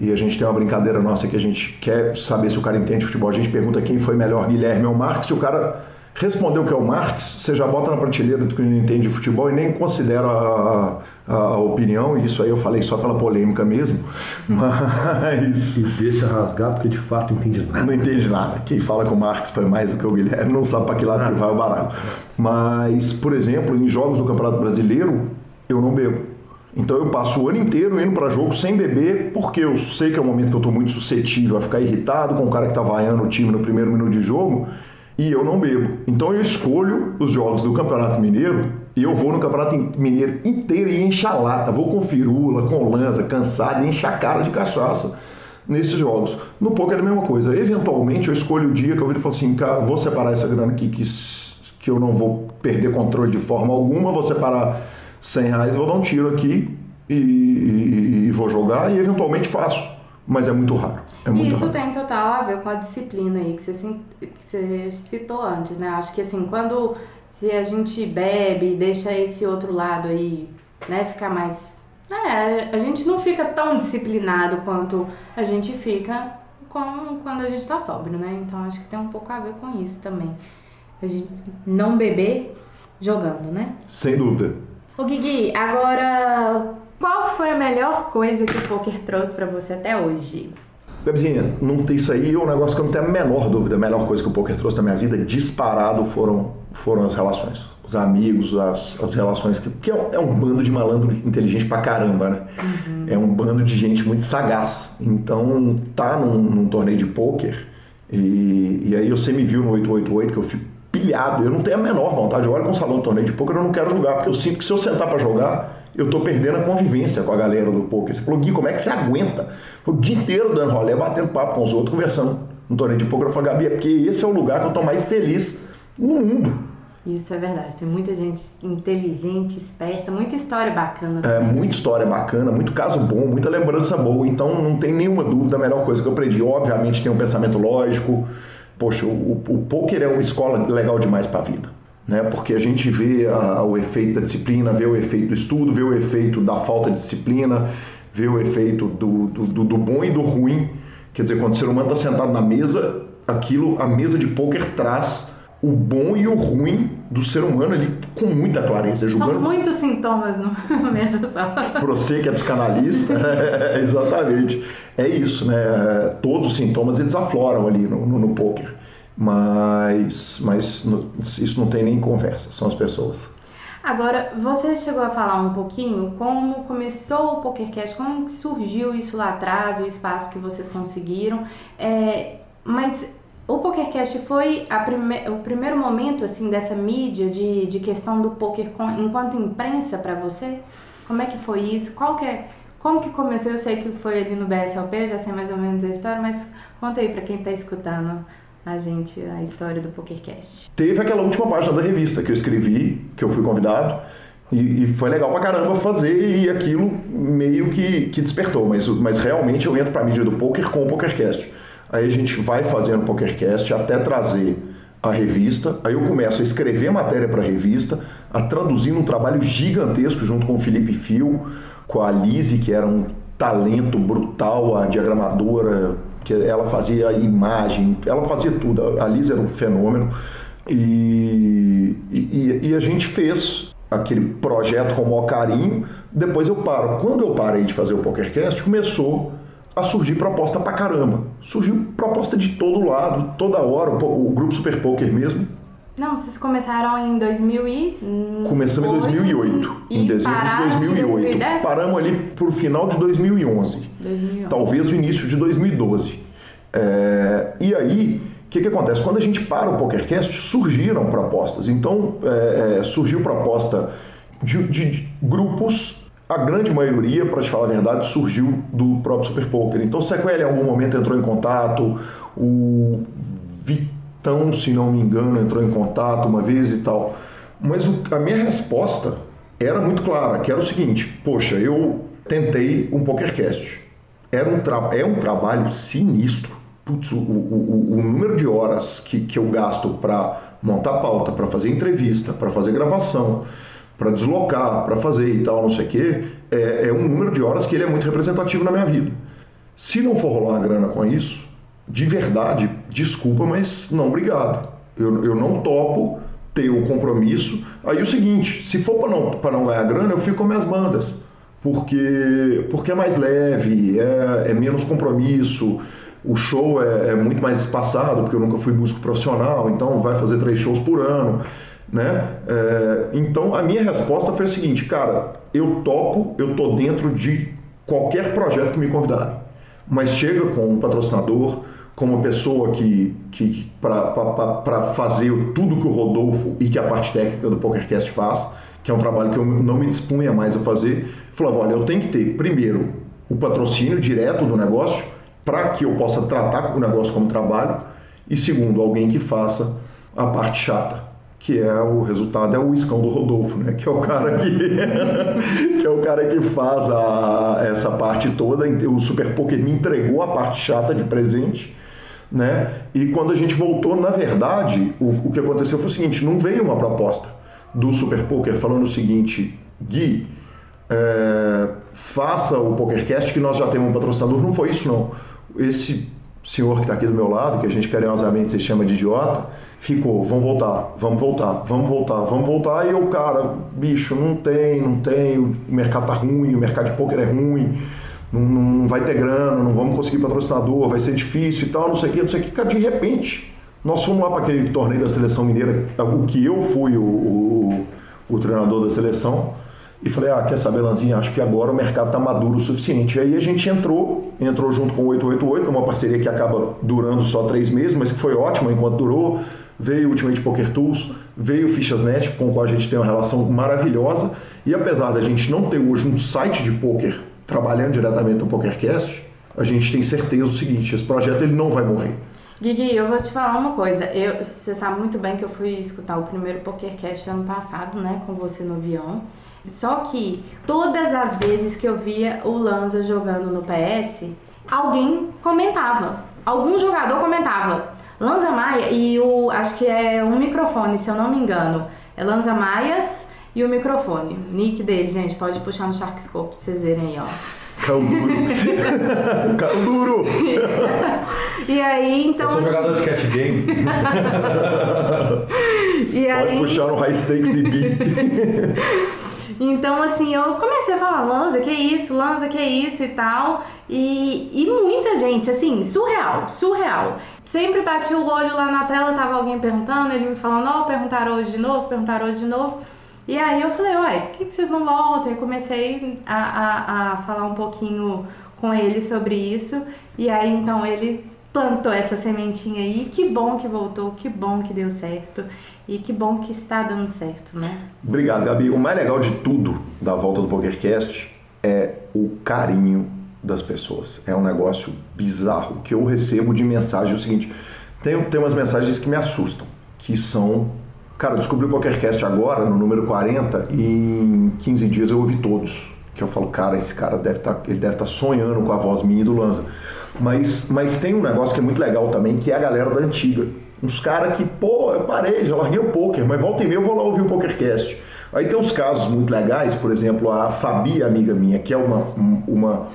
E a gente tem uma brincadeira nossa que a gente quer saber se o cara entende futebol. A gente pergunta quem foi melhor, Guilherme ou Marcos. Se o cara respondeu que é o Marx, você já bota na prateleira do que não entende de futebol e nem considera a, a, a, opinião, e isso aí eu falei só pela polêmica mesmo, mas... E deixa rasgar porque de fato não entende nada. Não entende nada. Quem fala que o Marx foi mais do que o Guilherme não sabe para que lado que vai o baralho. Mas, por exemplo, em jogos do Campeonato Brasileiro, eu não bebo. Então eu passo o ano inteiro indo para jogo sem beber, porque eu sei que é um momento que eu estou muito suscetível a ficar irritado com o cara que está vaiando o time no primeiro minuto de jogo, e eu não bebo. Então eu escolho os jogos do Campeonato Mineiro e eu vou no Campeonato Mineiro inteiro e encher a lata. Vou com firula, com lança, cansado e encher a cara de cachaça nesses jogos. No poker é a mesma coisa. Eventualmente eu escolho o dia que eu vou e falo assim, cara, vou separar essa grana aqui que, que eu não vou perder controle de forma alguma, vou separar 100 reais, vou dar um tiro aqui e, e, e vou jogar e eventualmente faço mas é muito raro. É muito Isso raro. tem total a ver com a disciplina aí que você, que você citou antes, né? Acho que assim, quando se a gente bebe e deixa esse outro lado aí, né, ficar mais. É, a gente não fica tão disciplinado quanto a gente fica com, quando a gente tá sóbrio, né? Então acho que tem um pouco a ver com isso também. A gente não beber jogando, né? Sem dúvida. Ô Guigui, agora qual foi a melhor coisa que o poker trouxe para você até hoje? Gabizinha, não tem isso aí é um negócio que eu não tenho a menor dúvida. A melhor coisa que o poker trouxe na minha vida, disparado, foram, foram as relações. Os amigos, as, as relações. Que, que é, um, é um bando de malandro inteligente pra caramba, né? Uhum. É um bando de gente muito sagaz. Então, tá num, num torneio de poker. E, e aí você me viu no 888 que eu fico pilhado. Eu não tenho a menor vontade. Eu olho com um salão de torneio de poker, eu não quero jogar, porque eu sinto que se eu sentar para jogar eu tô perdendo a convivência com a galera do poker. Você falou, Gui, como é que você aguenta? O dia inteiro dando rolê, batendo papo com os outros, conversando no torneio de poker. Eu falei, Gabi, é porque esse é o lugar que eu tô mais feliz no mundo. Isso é verdade. Tem muita gente inteligente, esperta, muita história bacana. É, muita história bacana, muito caso bom, muita lembrança boa. Então não tem nenhuma dúvida, a melhor coisa que eu aprendi. Obviamente tem um pensamento lógico. Poxa, o, o poker é uma escola legal demais para a vida né? porque a gente vê a, o efeito da disciplina, vê o efeito do estudo, vê o efeito da falta de disciplina, vê o efeito do, do, do bom e do ruim. Quer dizer, quando o ser humano está sentado na mesa, aquilo, a mesa de pôquer traz o bom e o ruim do ser humano ali com muita clareza. Julgando... São muitos sintomas numa mesa só. Para você que é psicanalista, é, exatamente. É isso, né? Todos os sintomas eles afloram ali no, no, no poker mas, mas isso não tem nem conversa, são as pessoas. Agora, você chegou a falar um pouquinho como começou o PokerCast, como surgiu isso lá atrás, o espaço que vocês conseguiram, é, mas o PokerCast foi prime o primeiro momento assim dessa mídia de, de questão do poker com, enquanto imprensa para você? Como é que foi isso? Qual que é, como que começou? Eu sei que foi ali no BSLP, já sei mais ou menos a história, mas conta aí para quem está escutando a gente a história do PokerCast. Teve aquela última página da revista que eu escrevi, que eu fui convidado, e, e foi legal pra caramba fazer e aquilo meio que, que despertou, mas, mas realmente eu entro pra mídia do poker com o PokerCast. Aí a gente vai fazendo o PokerCast até trazer a revista, aí eu começo a escrever matéria para a revista, a traduzir um trabalho gigantesco junto com o Felipe Fio, com a Lise, que era um talento brutal, a diagramadora que ela fazia imagem, ela fazia tudo. A Liz era um fenômeno. E, e, e, a gente fez aquele projeto com o maior carinho. Depois eu paro. Quando eu parei de fazer o PokerCast, começou a surgir proposta pra caramba. Surgiu proposta de todo lado, toda hora. O, o grupo Super Poker mesmo não, vocês começaram em 2000 e... Começamos em 2008, em dezembro de 2008. 2010? Paramos ali pro final de 2011. 2011. Talvez o início de 2012. É, e aí, o que, que acontece? Quando a gente para o PokerCast, surgiram propostas. Então, é, é, surgiu proposta de, de, grupos a grande maioria, para te falar a verdade, surgiu do próprio Super Poker. Então, o Sequel em algum momento entrou em contato, o Vitor Vitão, se não me engano, entrou em contato uma vez e tal. Mas o, a minha resposta era muito clara, que era o seguinte: poxa, eu tentei um PokerCast. Era um é um trabalho sinistro. Putz, o, o, o, número de horas que, que eu gasto para montar pauta, para fazer entrevista, para fazer gravação, para deslocar, para fazer e tal, não sei o quê, é, é um número de horas que ele é muito representativo na minha vida. Se não for rolar uma grana com isso, de verdade, desculpa, mas não obrigado. Eu, eu não topo ter o compromisso. Aí o seguinte, se for para não, não ganhar grana, eu fico com minhas bandas. Porque, porque é mais leve, é, é menos compromisso, o show é, é, muito mais espaçado, porque eu nunca fui músico profissional, então vai fazer três shows por ano. Né? É, então a minha resposta foi a seguinte, cara, eu topo, eu tô dentro de qualquer projeto que me convidarem. Mas chega com um patrocinador, como pessoa que, que para fazer tudo que o Rodolfo e que a parte técnica do PokerCast faz, que é um trabalho que eu não me dispunha mais a fazer, falava, olha, eu tenho que ter, primeiro, o patrocínio direto do negócio, para que eu possa tratar o negócio como trabalho, e segundo, alguém que faça a parte chata, que é o resultado é o iscão do Rodolfo, né? Que é o cara que que é o cara que faz a, essa parte toda. O Super Poker me entregou a parte chata de presente né? E quando a gente voltou, na verdade, o, o que aconteceu foi o seguinte: não veio uma proposta do Super Poker falando o seguinte, Gui, é, faça o PokerCast que nós já temos um patrocinador. Não foi isso, não. Esse senhor que está aqui do meu lado, que a gente carinhosamente se chama de idiota, ficou, vamos voltar, vamos voltar, vamos voltar, vamos voltar. E eu, cara, bicho, não tem, não tem, o mercado tá ruim, o mercado de poker é ruim não, não vai ter grana, não vamos conseguir patrocinador, vai ser difícil e tal, não sei o que, não sei o que. Cara, de repente, nós fomos lá para aquele torneio da seleção mineira, o que eu fui o, o, o treinador da seleção, e falei, ah, quer saber, Lanzinha, acho que agora o mercado está maduro o suficiente. E aí a gente entrou, entrou junto com o 888, uma parceria que acaba durando só três meses, mas que foi ótima enquanto durou. Veio Ultimate Poker Tools, veio o Fichasnet, com o qual a gente tem uma relação maravilhosa. E apesar da gente não ter hoje um site de poker trabalhando diretamente no PokerCast, a gente tem certeza do seguinte, esse projeto ele não vai morrer. Gui, eu vou te falar uma coisa. Eu, você sabe muito bem que eu fui escutar o primeiro PokerCast ano passado, né, com você no avião. Só que todas as vezes que eu via o Lanza jogando no PS, alguém comentava. Algum jogador comentava. Lanza Maia e o. Acho que é um microfone, se eu não me engano. É Lanza Maias e o microfone. Nick dele, gente, pode puxar no Sharkscope pra vocês verem aí, ó. Cão duro. Cão duro. e aí, então. Eu sou assim, jogador de cat game. e aí, Pode puxar no High Stakes DB. Então, assim, eu comecei a falar, Lanza, que isso, Lanza, que isso e tal. E, e muita gente, assim, surreal, surreal. Sempre bati o olho lá na tela, tava alguém perguntando, ele me falando, ó, perguntaram hoje de novo, perguntaram hoje de novo. E aí eu falei, uai, por que, vocês não voltam? E comecei a, a, a falar um pouquinho com ele sobre isso. E aí, então, ele plantou essa sementinha aí. Que bom que voltou, que bom que deu certo. E que bom que está dando certo, né? Obrigado, Gabi. O mais legal de tudo da volta do PokerCast é o carinho das pessoas. É um negócio bizarro. Que eu recebo de mensagem é o seguinte: tem, tem umas mensagens que me assustam, que são. Cara, eu descobri o PokerCast agora, no número 40, e em 15 dias eu ouvi todos. Que eu falo, cara, esse cara deve estar, ele deve estar sonhando com a voz minha e do Lanza. Mas, mas tem um negócio que é muito legal também, que é a galera da antiga. Uns caras que, pô, eu parei, já larguei o poker, mas volta e meia eu vou lá ouvir o PokerCast. Aí tem uns casos muito legais, por exemplo, a Fabi, amiga minha, que é uma, uma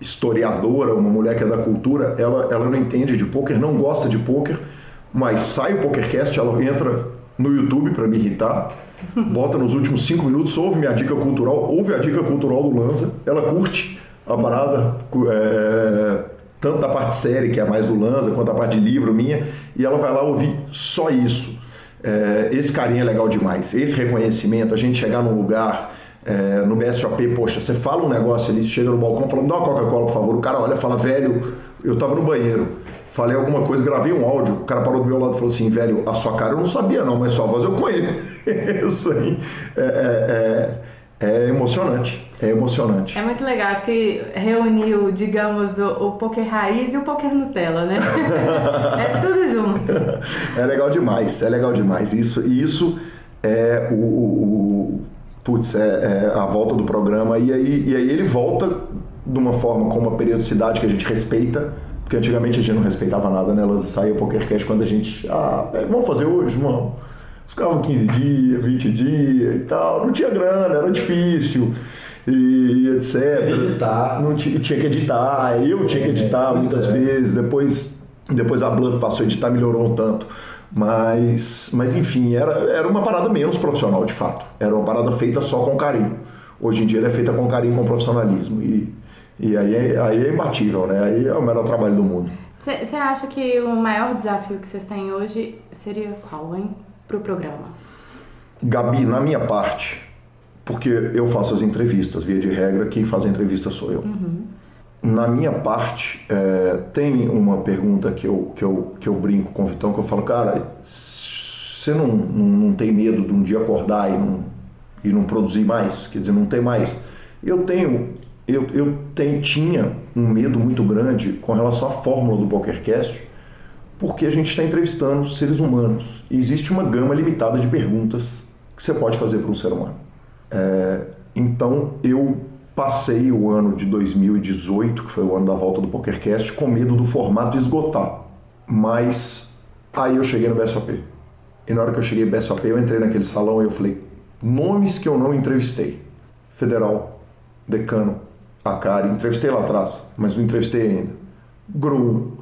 historiadora, uma mulher que é da cultura, ela, ela não entende de poker, não gosta de poker, mas sai o PokerCast, ela entra no YouTube para me irritar, bota nos últimos cinco minutos, ouve minha dica cultural, ouve a dica cultural do Lanza, ela curte a parada, é, tanto da parte série, que é mais do Lanza, quanto a parte de livro minha, e ela vai lá ouvir só isso. É, esse carinho é legal demais, esse reconhecimento, a gente chegar num lugar, é, no BSOP, poxa, você fala um negócio ali, chega no balcão falando, dá uma Coca-Cola, por favor, o cara olha fala, velho, eu tava no banheiro, falei alguma coisa, gravei um áudio, o cara parou do meu lado e falou assim, velho, a sua cara eu não sabia não, mas sua voz eu conheço. aí é, é, é emocionante. É emocionante. É muito legal, acho que reuniu, digamos, o, o poker raiz e o poker Nutella, né? é tudo junto. É legal demais, é legal demais. Isso, isso é o, o, o putz, é, é, a volta do programa e aí, e aí ele volta de uma forma com uma periodicidade que a gente respeita, porque antigamente a gente não respeitava nada, né? Lança saía o PokerCast quando a gente, ah, é, vamos fazer hoje, vamos. Ficavam 15 dias, 20 dias e tal, não tinha grana, era difícil e etc. Editar. Não tinha, tinha que editar, eu tinha que editar É, muitas pois é. vezes, depois, depois a Bluff passou a editar, melhorou um tanto. Mas, mas enfim, era, era uma parada menos profissional de fato. Era uma parada feita só com carinho. Hoje em dia ela é feita com carinho, com profissionalismo. E, e aí, é, aí é imbatível, né? Aí é o melhor trabalho do mundo. Você acha que o maior desafio que vocês têm hoje seria qual, hein? Pro programa. Gabi, na minha parte, porque eu faço as entrevistas, via de regra, quem faz a entrevista sou eu. Na minha parte, é, tem uma pergunta que eu, que, eu, que eu brinco com o Vitão, que eu falo, cara, você não, não, não tem medo de um dia acordar e não, e não produzir mais? Quer dizer, não tem mais. Eu tenho, eu, eu tenho, tinha um medo muito grande com relação à fórmula do PokerCast, porque a gente está entrevistando seres humanos. E existe uma gama limitada de perguntas que você pode fazer para um ser humano. É, então eu passei o ano de 2018, que foi o ano da volta do PokerCast, com medo do formato esgotar. Mas aí eu cheguei no BSOP. E na hora que eu cheguei no BSOP, eu entrei naquele salão e eu falei, nomes que eu não entrevistei. Federal, Decano, Acari, entrevistei lá atrás, mas não entrevistei ainda. Grum,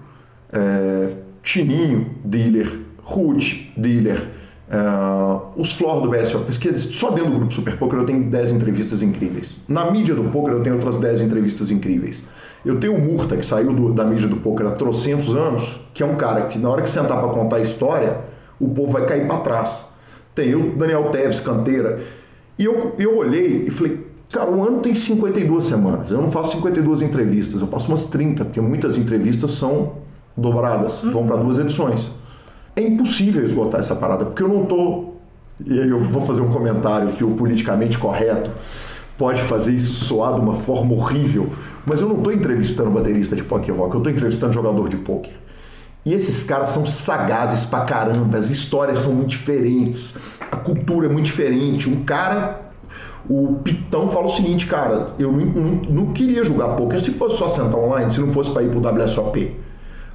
é, Tininho, dealer, Ruth, dealer, Uh, os floor do BSO, porque só dentro do grupo Super Poker eu tenho 10 entrevistas incríveis. Na mídia do poker eu tenho outras 10 entrevistas incríveis. Eu tenho o Murta, que saiu do, da mídia do poker há trocentos anos, que é um cara que na hora que sentar para contar a história, o povo vai cair para trás. Tem o Daniel Teves, canteira. E eu, eu olhei e falei, cara, o ano tem 52 semanas. Eu não faço 52 entrevistas, eu faço umas 30, porque muitas entrevistas são dobradas, uhum. vão para duas edições é impossível esgotar essa parada, porque eu não tô. E aí eu vou fazer um comentário que o politicamente correto pode fazer isso soar de uma forma horrível, mas eu não estou entrevistando baterista de punk rock, eu estou entrevistando jogador de poker. E esses caras são sagazes pra caramba, as histórias são muito diferentes, a cultura é muito diferente. Um cara, o Pitão fala o seguinte, cara, eu não, não, queria jogar poker se fosse só sentar online, se não fosse para ir pro WSOP.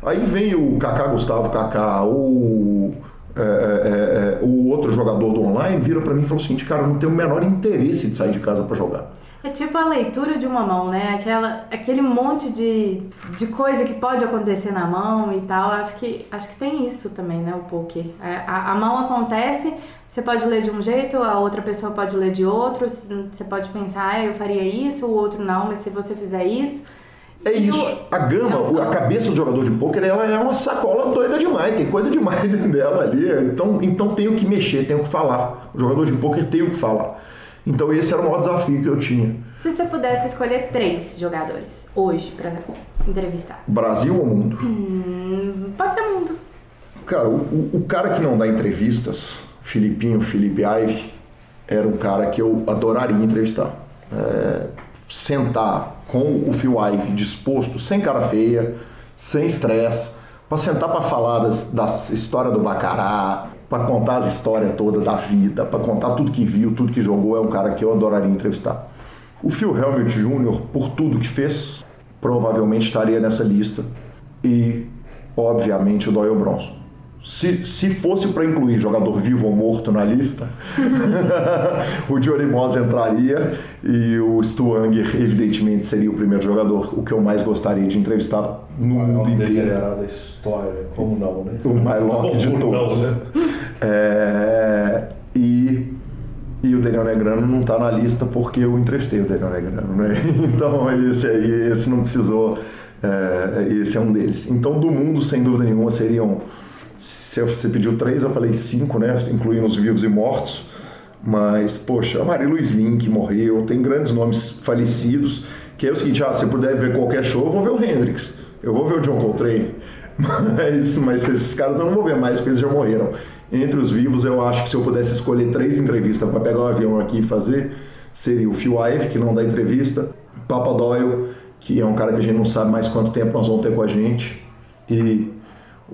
Aí vem o Kaká Gustavo Kaká, ou é, é, é, o outro jogador do online, vira para mim e falou o seguinte, cara, eu não tenho o menor interesse de sair de casa para jogar. É tipo a leitura de uma mão, né? Aquela, aquele monte de, de coisa que pode acontecer na mão e tal. Acho que, acho que tem isso também, né? O poker. É, a, a mão acontece, você pode ler de um jeito, a outra pessoa pode ler de outro. Você pode pensar, ah, eu faria isso, o outro não, mas se você fizer isso. É isso. A gama, a cabeça do jogador de pôquer, ela é uma sacola doida demais. Tem coisa demais dentro dela ali. Então, então tenho que mexer, tenho que falar. O jogador de pôquer tem o que falar. Então esse era o maior desafio que eu tinha. Se você pudesse escolher três jogadores hoje para entrevistar. Brasil ou mundo? Hum, pode ser mundo. Cara, o, o, cara que não dá entrevistas, Filipinho, Felipe Ive, era um cara que eu adoraria entrevistar. É, sentar com o Phil Ive disposto, sem cara feia, sem estresse, para sentar para falar das, das história do Bacará, para contar as histórias todas da vida, para contar tudo que viu, tudo que jogou, é um cara que eu adoraria entrevistar. O Phil Helmut Jr., por tudo que fez, provavelmente estaria nessa lista. E, obviamente, o Doyle Bronson. Se, se fosse para incluir jogador vivo ou morto na lista, o Johnny Moss entraria e o Stuang, evidentemente, seria o primeiro jogador. O que eu mais gostaria de entrevistar no o mundo inteiro. da história, como não, né? O louco de todos. Não, né? é, e, e o Daniel Negrano não está na lista porque eu entrevistei o Daniel Negrano, né? Então esse aí, esse não precisou, é, esse é um deles. Então do mundo, sem dúvida nenhuma, seriam se você pediu três, eu falei cinco, né? Incluindo os vivos e mortos. Mas, poxa, a Maria Luiz Link morreu, tem grandes nomes falecidos, que é o seguinte, ah, se eu puder ver qualquer show, eu vou ver o Hendrix, eu vou ver o John Coltrane, mas, mas esses caras eu não vou ver mais, porque eles já morreram. Entre os vivos, eu acho que se eu pudesse escolher três entrevistas para pegar um avião aqui e fazer, seria o Phil Ive, que não dá entrevista, Papa Doyle, que é um cara que a gente não sabe mais quanto tempo nós vamos ter com a gente, e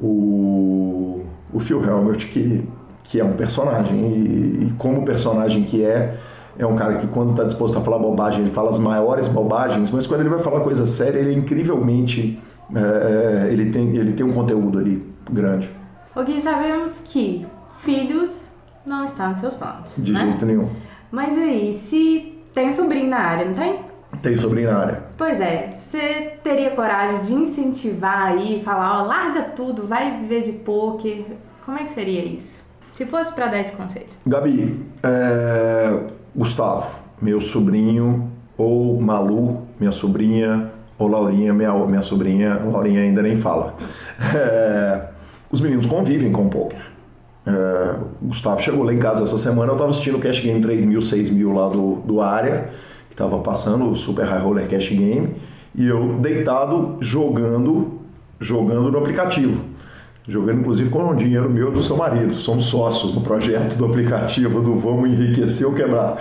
o, o Phil Helmut, que, que é um personagem, e, e como personagem que é, é um cara que quando está disposto a falar bobagem, ele fala as maiores bobagens, mas quando ele vai falar coisa séria, ele é incrivelmente... É, é ele, tem, ele tem um conteúdo ali grande. O Gui, sabemos que filhos não estão nos seus planos. De né? jeito nenhum. Mas aí, se tem sobrinho na área, não tem? Tem sobrinho na área. Pois é, você teria coragem de incentivar aí, falar, ó, larga tudo, vai viver de poker. Como é que seria isso? Se fosse para dar esse conselho. Gabi, é... Gustavo, meu sobrinho, ou Malu, minha sobrinha, ou Laurinha, minha, minha sobrinha, Laurinha ainda nem fala. É... Os meninos convivem com o poker. É... Gustavo chegou lá em casa essa semana, eu estava assistindo o Cash Game 3000, 6000 lá do, do área estava passando o Super High Roller Cash Game e eu deitado jogando jogando no aplicativo. Jogando inclusive com o dinheiro meu do seu marido. Somos sócios no projeto do aplicativo do Vamos Enriquecer ou Quebrar.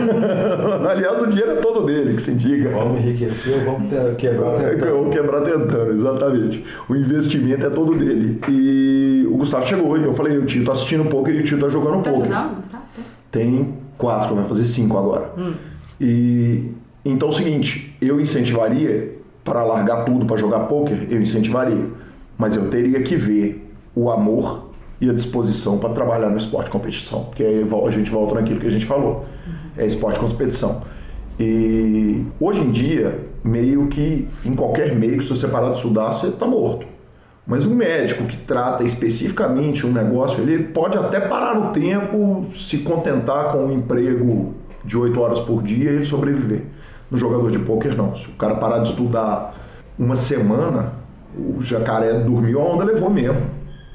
Aliás, o dinheiro é todo dele, que se diga. Vamos enriquecer ou vamos quebrar tentando. Ou quebrar tentando, exatamente. O investimento é todo dele. E o Gustavo chegou e eu falei, o tio tá assistindo um pouco e o tio tá jogando um pouco. Quantos anos, Gustavo? Tem quatro, vai fazer cinco agora. Hum. E então é o seguinte, eu incentivaria para largar tudo para jogar poker, eu incentivaria, mas eu teria que ver o amor e a disposição para trabalhar no esporte competição, porque aí a gente volta naquilo que a gente falou, é esporte competição. E hoje em dia, meio que em qualquer meio que você parar de estudar, você está morto. Mas um médico que trata especificamente um negócio, ele pode até parar no tempo, se contentar com um emprego de 8 horas por dia e ele sobreviver. No jogador de pôquer, não. Se o cara parar de estudar uma semana, o jacaré dormiu, a onda levou mesmo.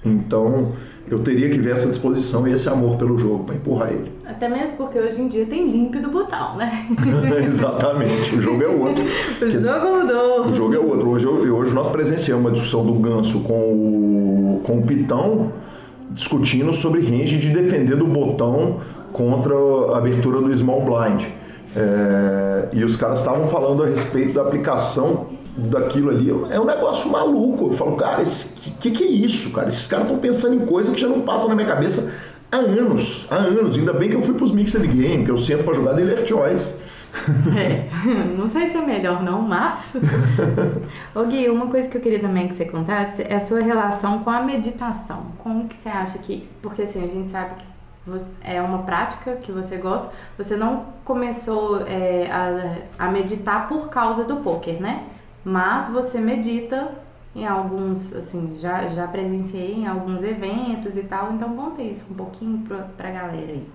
Então, eu teria que ver essa disposição e esse amor pelo jogo para empurrar ele. Até mesmo porque hoje em dia tem limpo do botão, né? Exatamente, o jogo é outro. o jogo mudou. O jogo é outro. Hoje, hoje nós presenciamos uma discussão do Ganso com o, com o Pitão discutindo sobre range de defender do botão contra a abertura do small blind. É, e os caras estavam falando a respeito da aplicação daquilo ali. É um negócio maluco. Eu falo, cara, o que, que é isso, cara? Esses caras estão pensando em coisa que já não passa na minha cabeça há anos. Há anos. Ainda bem que eu fui pros Mixed Game, que eu sento para jogar Dealer Choice. É, não sei se é melhor não, mas... Ô Gui, uma coisa que eu queria também que você contasse é a sua relação com a meditação. Como que você acha que... Porque assim, a gente sabe que é uma prática que você gosta. Você não começou é, a, a meditar por causa do poker, né? Mas você medita em alguns, assim, já, já presenciei em alguns eventos e tal, então conta isso um pouquinho pra, pra galera aí.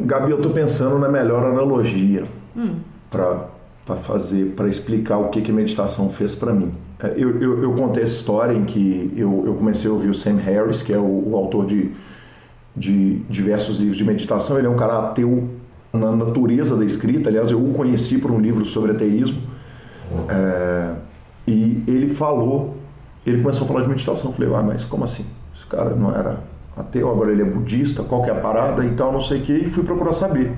Gabi, eu tô pensando na melhor analogia hum. para fazer, para explicar o que, que meditação fez para mim. É, eu, eu, eu, contei essa história em que eu, eu comecei a ouvir o Sam Harris, que é o, o autor de de diversos livros de meditação. Ele é um cara ateu na natureza da escrita. Aliás, eu o conheci por um livro sobre ateísmo. É, e ele falou, ele começou a falar de meditação. Eu falei, ah, mas como assim? Esse cara não era ateu, agora ele é budista, qual que é a parada e tal, não sei o que, e fui procurar saber.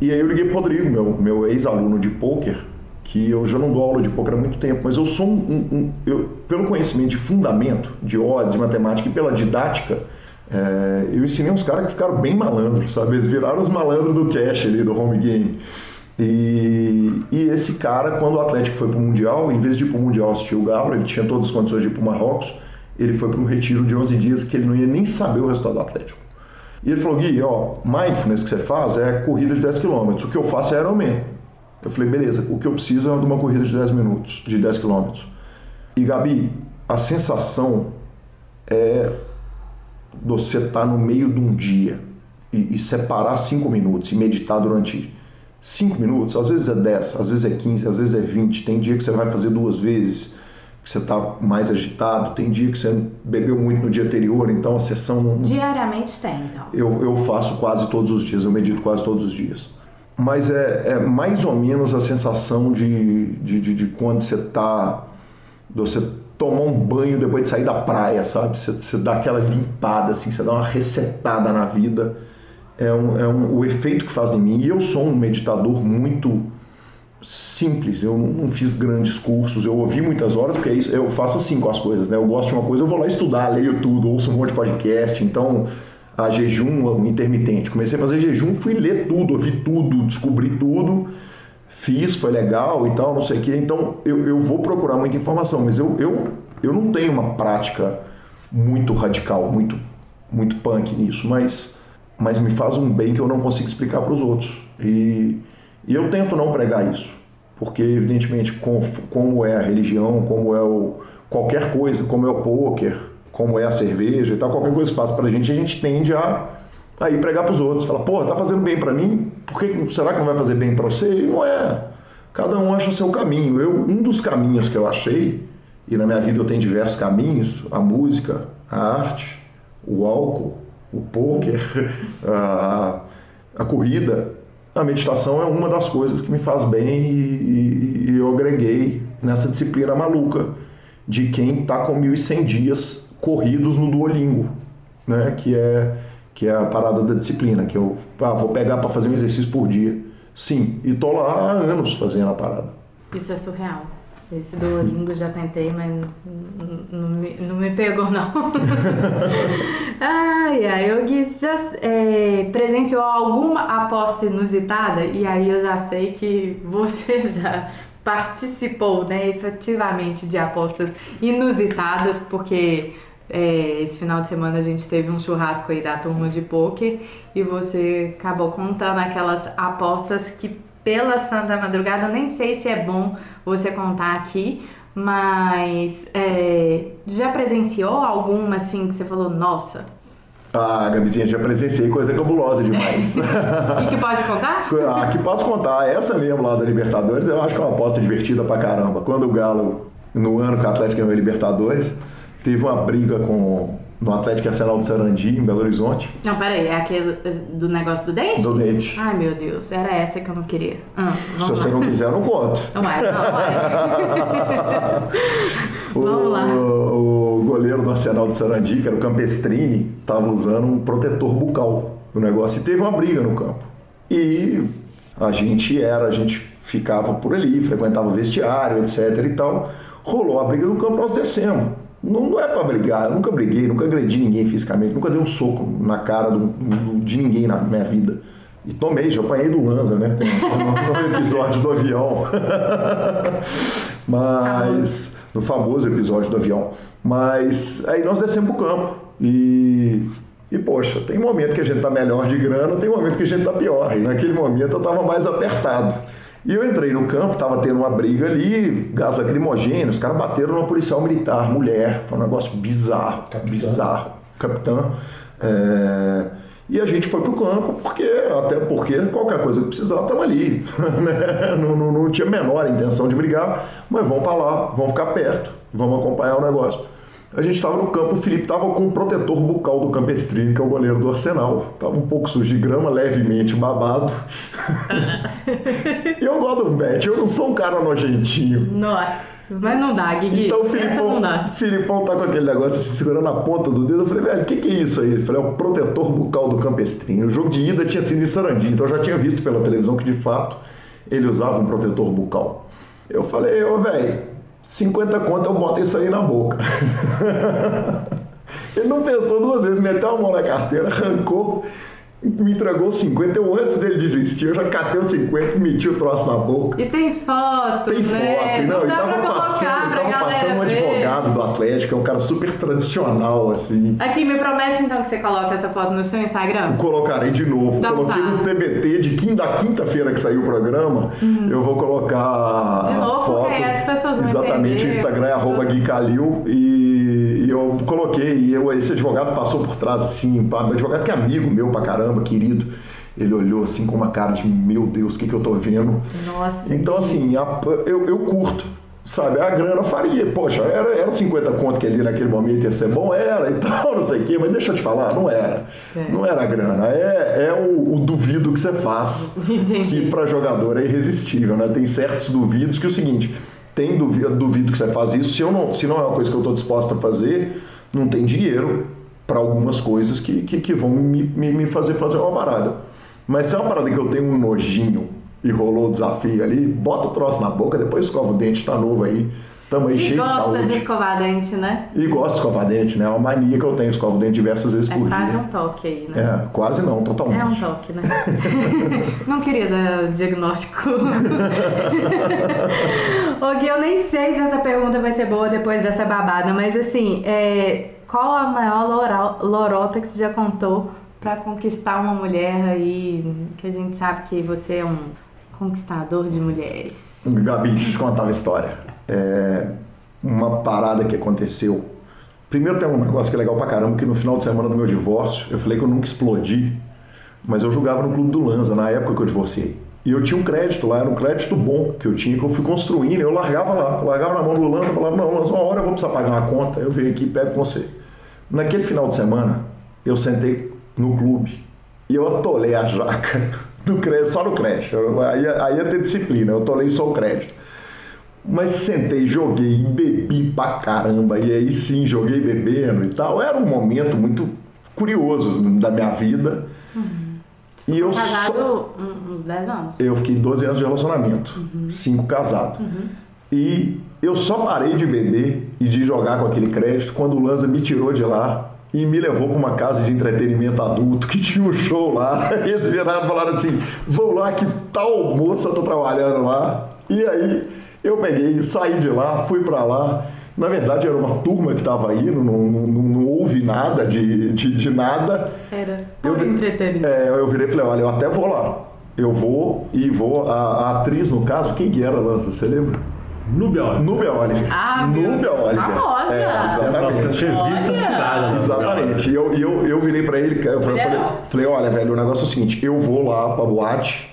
E aí eu liguei pro Rodrigo, meu, meu ex-aluno de pôquer, que eu já não dou aula de pôquer há muito tempo, mas eu sou um, um eu, pelo conhecimento de fundamento, de odds, de matemática e pela didática, é, eu ensinei uns caras que ficaram bem malandros, sabe? Eles viraram os malandros do cash ali, do home game. E, e esse cara, quando o Atlético foi pro Mundial, em vez de ir pro Mundial assistir o Galo, ele tinha todas as condições de ir pro Marrocos, ele foi para um retiro de 11 dias que ele não ia nem saber o resultado do Atlético. E ele falou, Gui, ó, mindfulness que você faz é corrida de 10 km, o que eu faço é Ironman. Eu falei, beleza, o que eu preciso é de uma corrida de 10 minutos, de 10 km. E Gabi, a sensação é você estar tá no meio de um dia e, e, separar cinco minutos e meditar durante cinco minutos, às vezes é 10, às vezes é 15, às vezes é 20, tem dia que você vai fazer duas vezes, que você está mais agitado, tem dia que você bebeu muito no dia anterior, então a sessão... Não... Diariamente tem, então? Eu, eu faço quase todos os dias, eu medito quase todos os dias. Mas é, é mais ou menos a sensação de, de, de, de quando você está... Você tomar um banho depois de sair da praia, sabe? Você, você dá aquela limpada, assim, você dá uma resetada na vida. É, um, é um, o efeito que faz em mim. E eu sou um meditador muito simples, eu não fiz grandes cursos, eu ouvi muitas horas, porque é isso, eu faço assim com as coisas, né? Eu gosto de uma coisa, eu vou lá estudar, leio tudo, ouço um monte de podcast, então a jejum intermitente. Comecei a fazer jejum, fui ler tudo, ouvi tudo, descobri tudo fiz, foi legal e tal, não sei o quê. Então eu, eu vou procurar muita informação, mas eu, eu, eu não tenho uma prática muito radical, muito, muito punk nisso, mas, mas me faz um bem que eu não consigo explicar para os outros. E, e eu tento não pregar isso, porque evidentemente com, como é a religião, como é o, qualquer coisa, como é o poker, como é a cerveja e tal, qualquer coisa que faz para a gente, a gente tende a aí pregar para os outros. Fala, pô, tá fazendo bem para mim, por que, será que não vai fazer bem para você? E não é. Cada um acha seu caminho. Eu, um dos caminhos que eu achei, e na minha vida eu tenho diversos caminhos, a música, a arte, o álcool, o pôquer, a, a corrida, a meditação é uma das coisas que me faz bem e, e eu agreguei nessa disciplina maluca de quem está com 1.100 dias corridos no Duolingo, né? que é que é a parada da disciplina, que eu ah, vou pegar para fazer um exercício por dia. Sim, e tô lá há anos fazendo a parada. Isso é surreal. Esse Duolingo já tentei, mas não, me, não me pegou, não. ai, ai, eu já é, presenciou alguma aposta inusitada? E aí eu já sei que você já participou, né, efetivamente de apostas inusitadas, porque é, esse final de semana a gente teve um churrasco aí da turma de poker e você acabou contando aquelas apostas que pela Santa Madrugada. Nem sei se é bom você contar aqui, mas é, já presenciou alguma assim que você falou, nossa? Ah, Gabizinha, já presenciei coisa cabulosa demais. e que pode contar? ah, que posso contar. Essa mesmo lá da Libertadores, eu acho que é uma aposta divertida pra caramba. Quando o Galo, no ano que o Atlético ganhou a Libertadores, teve uma briga com no Atlético Arsenal de Sarandi, em Belo Horizonte. Não, peraí, é aquele do negócio do dente? Do dente. Ai, meu Deus, era essa que eu não queria. Ah, Se você não quiser, eu não conto. Não vai, não vai. vamos lá. O, o goleiro do Arsenal de Sarandi, que era o Campestrini, estava usando um protetor bucal no negócio e teve uma briga no campo. E a gente era, a gente ficava por ali, frequentava o vestiário, etc e tal. Rolou a briga no campo, nós descemos. Não, não é para brigar, eu nunca briguei, nunca agredi ninguém fisicamente, nunca dei um soco na cara do, do, de ninguém na minha vida. E tomei, já apanhei do Lanza, né? No, no episódio do avião. Mas. No famoso episódio do avião. Mas aí nós descemos pro campo. E. E, poxa, tem momento que a gente tá melhor de grana, tem momento que a gente tá pior. E naquele momento eu tava mais apertado. E eu entrei no campo, tava tendo uma briga ali, gás lacrimogêneo, os caras bateram numa policial militar, mulher, foi um negócio bizarro, capitã. bizarro, capitã. É... E a gente foi pro campo, porque, até porque qualquer coisa que precisar, estamos ali. Né? não, não, não tinha a menor intenção de brigar, mas vamos para lá, vamos ficar perto, vamos acompanhar o negócio. A gente estava no campo, o Felipe estava com o protetor bucal do Campestrini, que é o goleiro do Arsenal. Tava um pouco sujo de grama, levemente babado. e eu gosto do Bet, eu não sou um cara nojentinho. Nossa. Mas não dá, Guigui. Então o Filipão, Filipão tá com aquele negócio se segurando a ponta do dedo. Eu falei, velho, o que, que é isso aí? Ele falou, é o protetor bucal do Campestrini. O jogo de ida tinha sido em Sarandi, então eu já tinha visto pela televisão que de fato ele usava um protetor bucal. Eu falei, ô, velho, 50 conto eu boto isso aí na boca. Ele não pensou duas vezes, meteu a mão na carteira, arrancou, me entregou 50. Eu, antes dele desistir, eu já catei os 50 e meti o troço na boca. E tem foto, Tem né? foto. Não, e tava passando, tava passando um advogado do Atlético, é um cara super tradicional, assim. Aqui, me promete então que você coloca essa foto no seu Instagram? Eu colocarei de novo. Então Coloquei tá. no TBT de quinta, da quinta-feira que saiu o programa. Eu vou colocar De novo, a foto. porque as pessoas vão Exatamente, entender. o Instagram é arroba Gui Calil e, e eu coloquei, e eu, esse advogado passou por trás assim, meu advogado que é amigo meu pra caramba, querido. Ele olhou assim com uma cara de meu Deus, o que, que eu tô vendo? Nossa. Então, assim, a- eu, eu curto, sabe? A grana faria. Poxa, era, era 50 conto que ali naquele momento ia ser bom, era e tal, não sei o quê, mas deixa eu te falar, não era. É. Não era a grana, é, é o, o duvido que você faz. Entendi. Que para jogador é irresistível, né? Tem certos duvidos que é o seguinte, tem duvido, duvido que você faz isso, se, eu não, se não é uma coisa que eu estou disposta a fazer, não tem dinheiro para algumas coisas que, que, que vão me, me, me fazer fazer uma parada. Mas se é uma parada que eu tenho um nojinho e rolou o desafio ali, bota o troço na boca, depois escova o dente, tá novo aí, tamo aí E cheio de gosta saúde. de escovar dente, né? E gosto de escovar dente, né? É uma mania que eu tenho, escovo dente diversas vezes É por quase dia. um toque aí, né? É, quase não, totalmente. É um toque, né? Não queria dar o diagnóstico. o que eu nem sei se essa pergunta vai ser boa depois dessa babada, mas assim, é, qual a maior lorota que você já contou pra conquistar uma mulher aí? Que a gente sabe que você é um conquistador de mulheres. Gabi, deixa eu te contar uma história. É uma parada que aconteceu. Primeiro tem um negócio que é legal pra caramba, que no final de semana do meu divórcio, eu falei que eu nunca explodi, mas eu jogava no Clube do Lanza, na época que eu divorciei. E eu tinha um crédito lá, era um crédito bom que eu tinha, que eu fui construindo, eu largava lá, largava na mão do Lanza, falava, não, Lanza, uma hora eu vou precisar pagar uma conta, eu venho aqui e pego com você. Naquele final de semana, eu sentei no clube e eu atolei a jaca do crédito, só no crédito. Aí, aí ia ter disciplina, eu atolei só o crédito. Mas sentei, joguei e bebi pra caramba. E aí sim, joguei bebendo e tal. Era um momento muito curioso da minha vida. E eu só... Casado um- uns 10 anos. Eu fiquei 12 anos de relacionamento, cinco casado. E eu só parei de beber e de jogar com aquele crédito quando o Lanza me tirou de lá e me levou para uma casa de entretenimento adulto que tinha um show lá. E eles viraram e falaram assim: vou lá que tal moça tá trabalhando lá. E aí eu peguei, saí de lá, fui para lá. Na verdade, era uma turma que estava aí, não, não, não, não houve nada de, de, de nada. Era Eu entretenimento. É, eu virei e falei, olha, eu até vou lá, eu vou e vou. A, a atriz, no caso, quem que era, Lança? Você lembra? Núbia Oliver. Núbia Oliver. Ah, Deus, Oliver. famosa. É, É exatamente. revista assinada. né? Exatamente. E eu, eu, eu virei pra ele, eu falei, falei, olha, velho, o negócio é o seguinte, eu vou lá pra boate,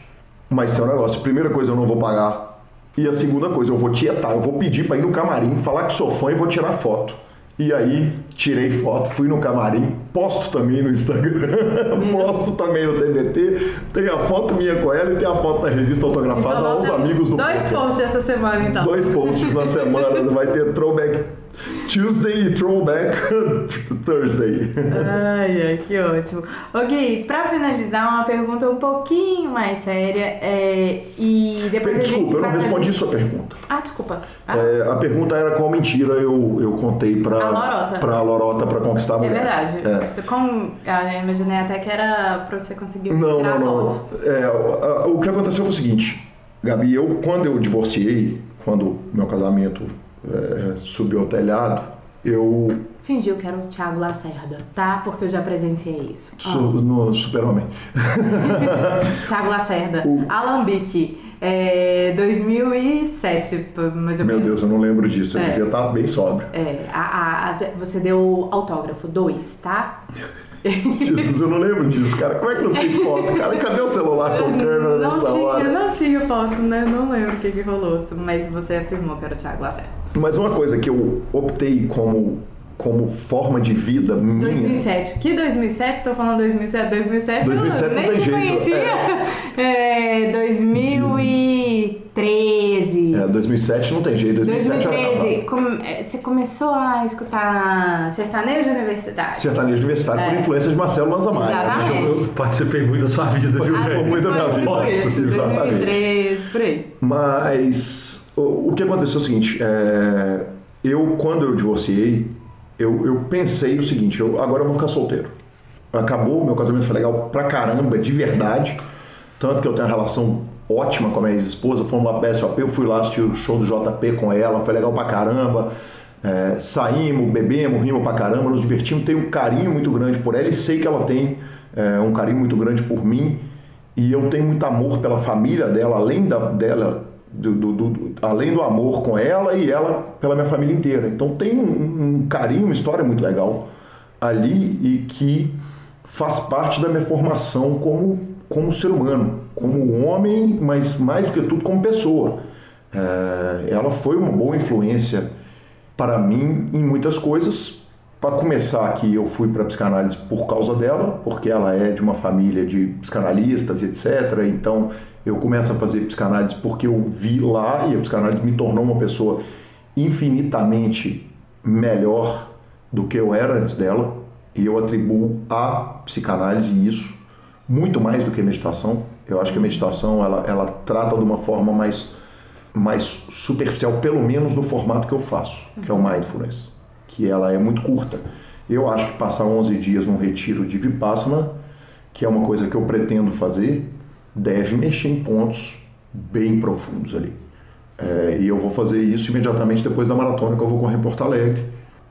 mas tem um negócio. Primeira coisa eu não vou pagar. E a segunda coisa, eu vou tietar, eu vou pedir pra ir no camarim, falar que sou fã e vou tirar foto. E aí, tirei foto, fui no camarim, posto também no Instagram, posto também no TBT, tem a foto minha com ela e tem a foto da revista autografada Então, aos amigos do Dois poker. posts essa semana, então. Dois posts na semana, vai ter Throwback Tuesday e Throwback Thursday. Ai, ai, que ótimo. Ok, pra finalizar, uma pergunta um pouquinho mais séria. é, e depois. Desculpa, eu não fazer- respondi sua pergunta. Ah, desculpa. Ah, É, a pergunta era qual mentira eu, eu contei pra A lorota. pra Lorota pra conquistar a é mulher. verdade. É. Você com... Eu imaginei até que era pra você conseguir Não, tirar não, a não. foto. É, o- o que aconteceu foi o seguinte, Gabi, eu quando eu divorciei, quando meu casamento é, subiu ao telhado, eu Fingiu que era o Thiago Lacerda, tá? Porque eu já presenciei isso. Su, no Super-Homem. Thiago Lacerda, O- Alambique, é, 2007, mais ou Meu. Deus, eu não lembro disso, eu É. devia estar bem sóbrio. É, a- a- a- você deu autógrafo, dois, tá? Jesus, eu não lembro disso, cara. Como é que não tem foto, cara? Cadê o celular com câmera não nessa tinha, hora? não tinha foto, né? Não lembro o que, que rolou, mas você afirmou que era o Thiago Lacerda. Mas uma coisa que eu optei como, como forma de vida minha. 2007. Que 2007? Tô falando 2007. 2007, 2007 eu não nem tem te jeito, conhecia. É, 2013. É, 2007 não tem jeito. 2007 era 2013, casado. come- é, você começou a escutar sertanejo universitário. Sertanejo universitário por É. influência de Marcelo Lanza Maia. Exatamente. Eu participei muito da sua vida, viu? Participou muito da minha vida. Isso, Exatamente. 2013, por aí. Mas o, o que aconteceu é o seguinte, é, eu quando eu divorciei, eu, eu pensei o seguinte, eu, agora eu vou ficar solteiro. Acabou, meu casamento foi legal pra caramba, de verdade. Tanto que eu tenho uma relação ótima com a minha ex-esposa, fomos lá pra SOP, eu fui lá assistir o show do JP com ela, foi legal pra caramba. É, saímos, bebemos, rimos pra caramba, nos divertimos, tenho um carinho muito grande por ela e sei que ela tem é, um carinho muito grande por mim. E eu tenho muito amor pela família dela, além da, dela, do, do- do- além do amor com ela e ela pela minha família inteira. Então tem um, um carinho, uma história muito legal ali e que faz parte da minha formação como, como ser humano, como homem, mas mais do que tudo como pessoa. É, ela foi uma boa influência para mim em muitas coisas. Para começar aqui, eu fui para psicanálise por causa dela, porque ela é de uma família de psicanalistas etc. Então eu começo a fazer psicanálise porque eu vi lá e a psicanálise me tornou uma pessoa infinitamente melhor do que eu era antes dela. E eu atribuo à psicanálise isso, muito mais do que a meditação. Eu acho que a meditação ela, ela trata de uma forma mais, mais superficial, pelo menos no formato que eu faço, que é o mindfulness, que ela é muito curta. Eu acho que passar 11 dias num retiro de Vipassana, que é uma coisa que eu pretendo fazer, deve mexer em pontos bem profundos ali. É, e eu vou fazer isso imediatamente depois da maratona que eu vou correr em Porto Alegre.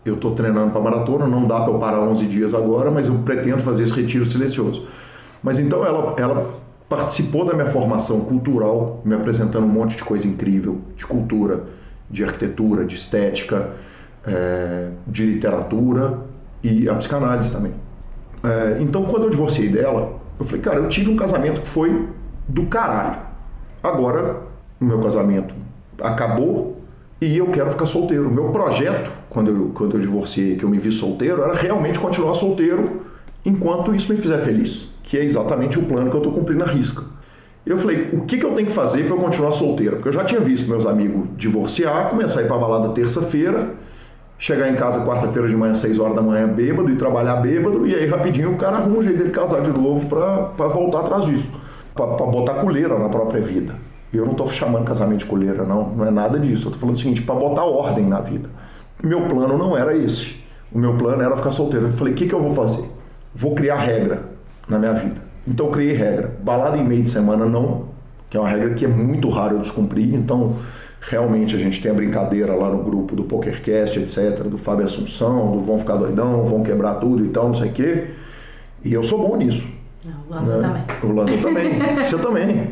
Eu estou treinando para maratona, não dá para eu parar 11 dias agora, mas eu pretendo fazer esse retiro silencioso. Mas então ela, ela participou da minha formação cultural, me apresentando um monte de coisa incrível, de cultura, de arquitetura, de estética, é, de literatura e a psicanálise também. É, então, quando eu divorciei dela, eu falei, cara, eu tive um casamento que foi do caralho. Agora, o meu casamento acabou e eu quero ficar solteiro. O meu projeto, quando eu, quando eu divorciei, que eu me vi solteiro, era realmente continuar solteiro enquanto isso me fizer feliz, que é exatamente o plano que eu estou cumprindo à risca. Eu falei, o que, que eu tenho que fazer para eu continuar solteiro? Porque eu já tinha visto meus amigos divorciar, começar a ir para balada terça-feira, chegar em casa quarta-feira de manhã, 6 horas da manhã, bêbado, e trabalhar bêbado, e aí rapidinho o cara arruma um jeito dele casar de novo para voltar atrás disso, para botar coleira na própria vida. Eu não estou chamando casamento de coleira, não, não é nada disso. Eu estou falando o seguinte, para botar ordem na vida. Meu plano não era esse. O meu plano era ficar solteiro. Eu falei, o que, que eu vou fazer? Vou criar regra na minha vida. Então eu criei regra. Balada em meio de semana não, que é uma regra que é muito raro eu descumprir. Então realmente a gente tem a brincadeira lá no grupo do PokerCast, etc., do Fábio Assunção, do vão ficar doidão, vão quebrar tudo e tal, não sei o quê. E eu sou bom nisso. Não, o Lanza né? também. O Lanza também. Você também.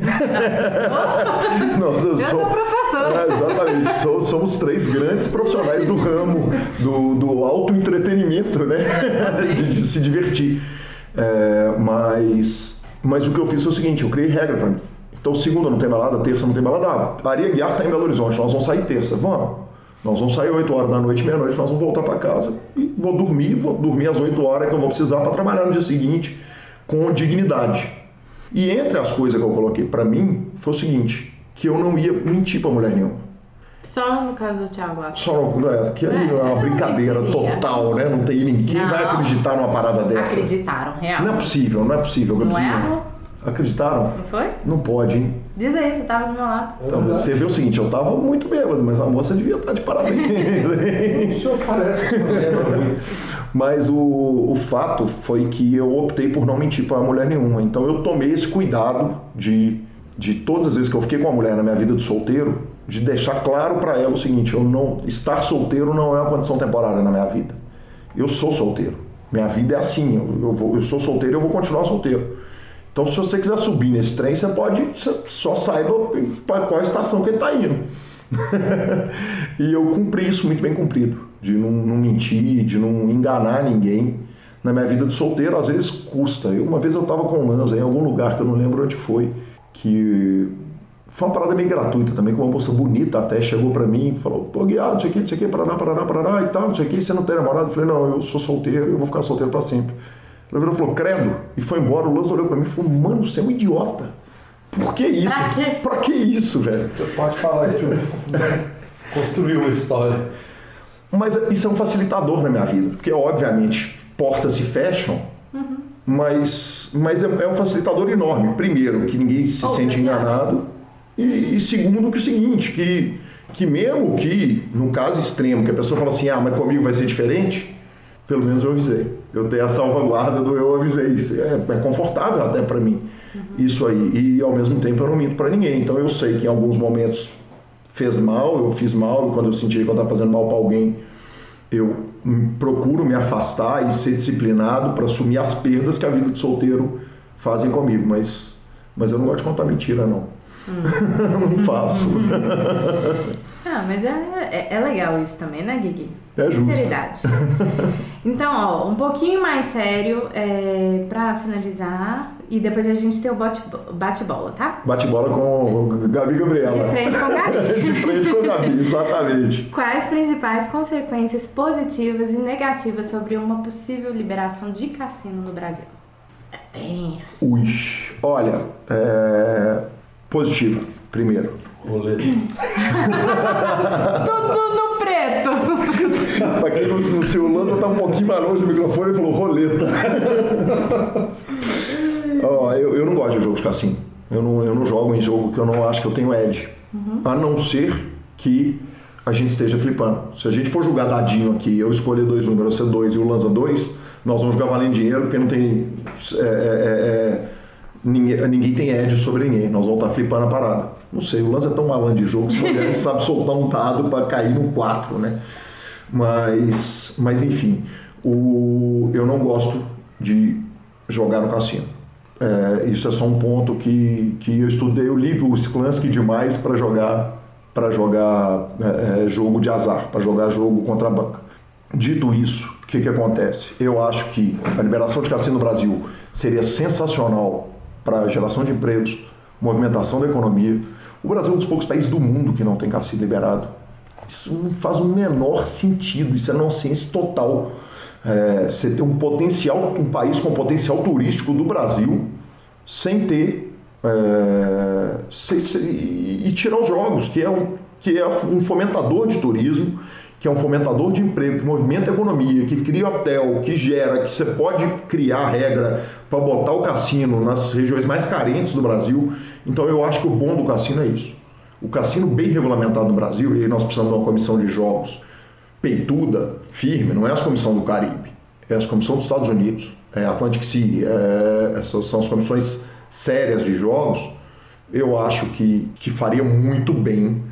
Nossa, eu sou, sou professor. É, exatamente. somos três grandes profissionais do ramo do, do auto-entretenimento, né? De, de, se divertir. É, mas, mas o que eu fiz foi o seguinte: eu criei regra para mim. Então, segunda não tem balada, terça não tem balada. Ah, Aria Guiar está em Belo Horizonte, nós vamos sair terça. Vamos. Nós vamos sair 8 horas da noite, meia-noite, nós vamos voltar para casa e vou dormir, vou dormir às 8 horas que eu vou precisar para trabalhar no dia seguinte com dignidade. E entre as coisas que eu coloquei para mim foi o seguinte, que eu não ia mentir para mulher nenhuma. Só no caso do Thiago Lasso. Só no, é, que ali é, é uma brincadeira total, né? Não tem ninguém não, vai acreditar numa parada dessa. Acreditaram, real. Não é possível, não é possível. Não, é? Acreditaram? Não foi? Não pode, hein? Diz aí, você tava do meu lado. Então, você vê o seguinte, eu tava muito bêbado, mas a moça devia estar de parabéns. o senhor parece Mas o, o fato foi que eu optei por não mentir para mulher nenhuma. Então eu tomei esse cuidado de, de todas as vezes que eu fiquei com uma mulher na minha vida de solteiro, de deixar claro para ela o seguinte, eu não estar solteiro não é uma condição temporária na minha vida. Eu sou solteiro. Minha vida é assim, eu, eu, vou, eu sou solteiro e eu vou continuar solteiro. Então, se você quiser subir nesse trem, você pode, só saiba para qual estação que ele está indo. e eu cumpri isso muito bem cumprido, de não, não, mentir, de não enganar ninguém. Na minha vida de solteiro, às vezes custa. Eu, uma vez eu estava com o Lanza em algum lugar que eu não lembro onde foi, que foi uma parada meio gratuita também, com uma moça bonita até chegou para mim e falou: pô, guiado, não sei o que, não sei o que, Paraná, Paraná, Paraná e tal, não sei o que, você não tem namorado? Eu falei: não, eu sou solteiro, eu vou ficar solteiro para sempre. Ela virou e falou, credo, e foi embora. O Lança olhou pra mim e falou, mano, você é um idiota. Por que isso? Pra quê? Pra que isso, velho? Você pode falar isso, construiu uma história. Mas isso é um facilitador na minha vida, porque obviamente portas se fecham, uhum. mas, mas é, é, um facilitador enorme. Primeiro, que ninguém se oh, sente enganado, e, e, segundo, que é o seguinte, que, que mesmo que, no caso extremo, que a pessoa fala assim, ah, mas comigo vai ser diferente, pelo menos eu avisei. Eu tenho a salvaguarda do eu avisei. Isso é, é confortável até para mim, uhum. isso aí. E ao mesmo tempo eu não minto para ninguém. Então eu sei que em alguns momentos fez mal, eu fiz mal, quando eu senti que eu estava fazendo mal para alguém, eu procuro me afastar e ser disciplinado para assumir as perdas que a vida de solteiro fazem comigo. Mas, mas eu não gosto de contar mentira, não. Hum. não faço. ah, mas é, é, é, legal isso também, né, Gui? É justo. Sinceridade. então, ó, um pouquinho mais sério é, pra finalizar. E depois a gente tem o bate-bola, tá? Bate-bola com Gabi Gabriela. De frente com Gabi. De frente com Gabi, exatamente. Quais principais consequências positivas e negativas sobre uma possível liberação de cassino no Brasil? É tenso. Ui, olha, é Positiva, primeiro. Roleta. Tudo no preto. pra quem não, se o Lança tá um pouquinho mais longe do microfone, ele falou roleta. oh, eu, eu não gosto de jogo de cassino. Eu não, eu não jogo em jogo que eu não acho que eu tenho edge. Uhum. A não ser que a gente esteja flipando. Se a gente for jogar dadinho aqui, eu escolher dois números, você dois e o Lanza dois, nós vamos jogar valendo dinheiro, porque não tem. É, é, é, ninguém, ninguém tem edge sobre ninguém. Nós vamos estar flipando a parada. Não sei, o lance é tão malandro de jogo que ele sabe soltar um dado para cair no 4, né? Mas, mas enfim, o, eu não gosto de jogar no cassino. É, isso é só um ponto que, que eu estudei, eu li o Sklansky demais para jogar para jogar é, é, jogo de azar, para jogar jogo contra a banca. Dito isso, o que, que acontece? Eu acho que a liberação de cassino no Brasil seria sensacional para geração de empregos, movimentação da economia. O Brasil é um dos poucos países do mundo que não tem cassino liberado. Isso não faz o menor sentido, isso é nonsense total. É, você ter um potencial, um país com potencial turístico do Brasil sem ter é, sem, sem, e tirar os jogos, que é, um, que é um fomentador de turismo que é um fomentador de emprego, que movimenta a economia, que cria hotel, que gera, que você pode criar regra para botar o cassino nas regiões mais carentes do Brasil. Então eu acho que o bom do cassino é isso. O cassino bem regulamentado no Brasil, e aí nós precisamos de uma comissão de jogos peituda, firme, não é a comissão do Caribe, é a comissão dos Estados Unidos, é a Atlantic City, é, essas são as comissões sérias de jogos. Eu acho que, que faria muito bem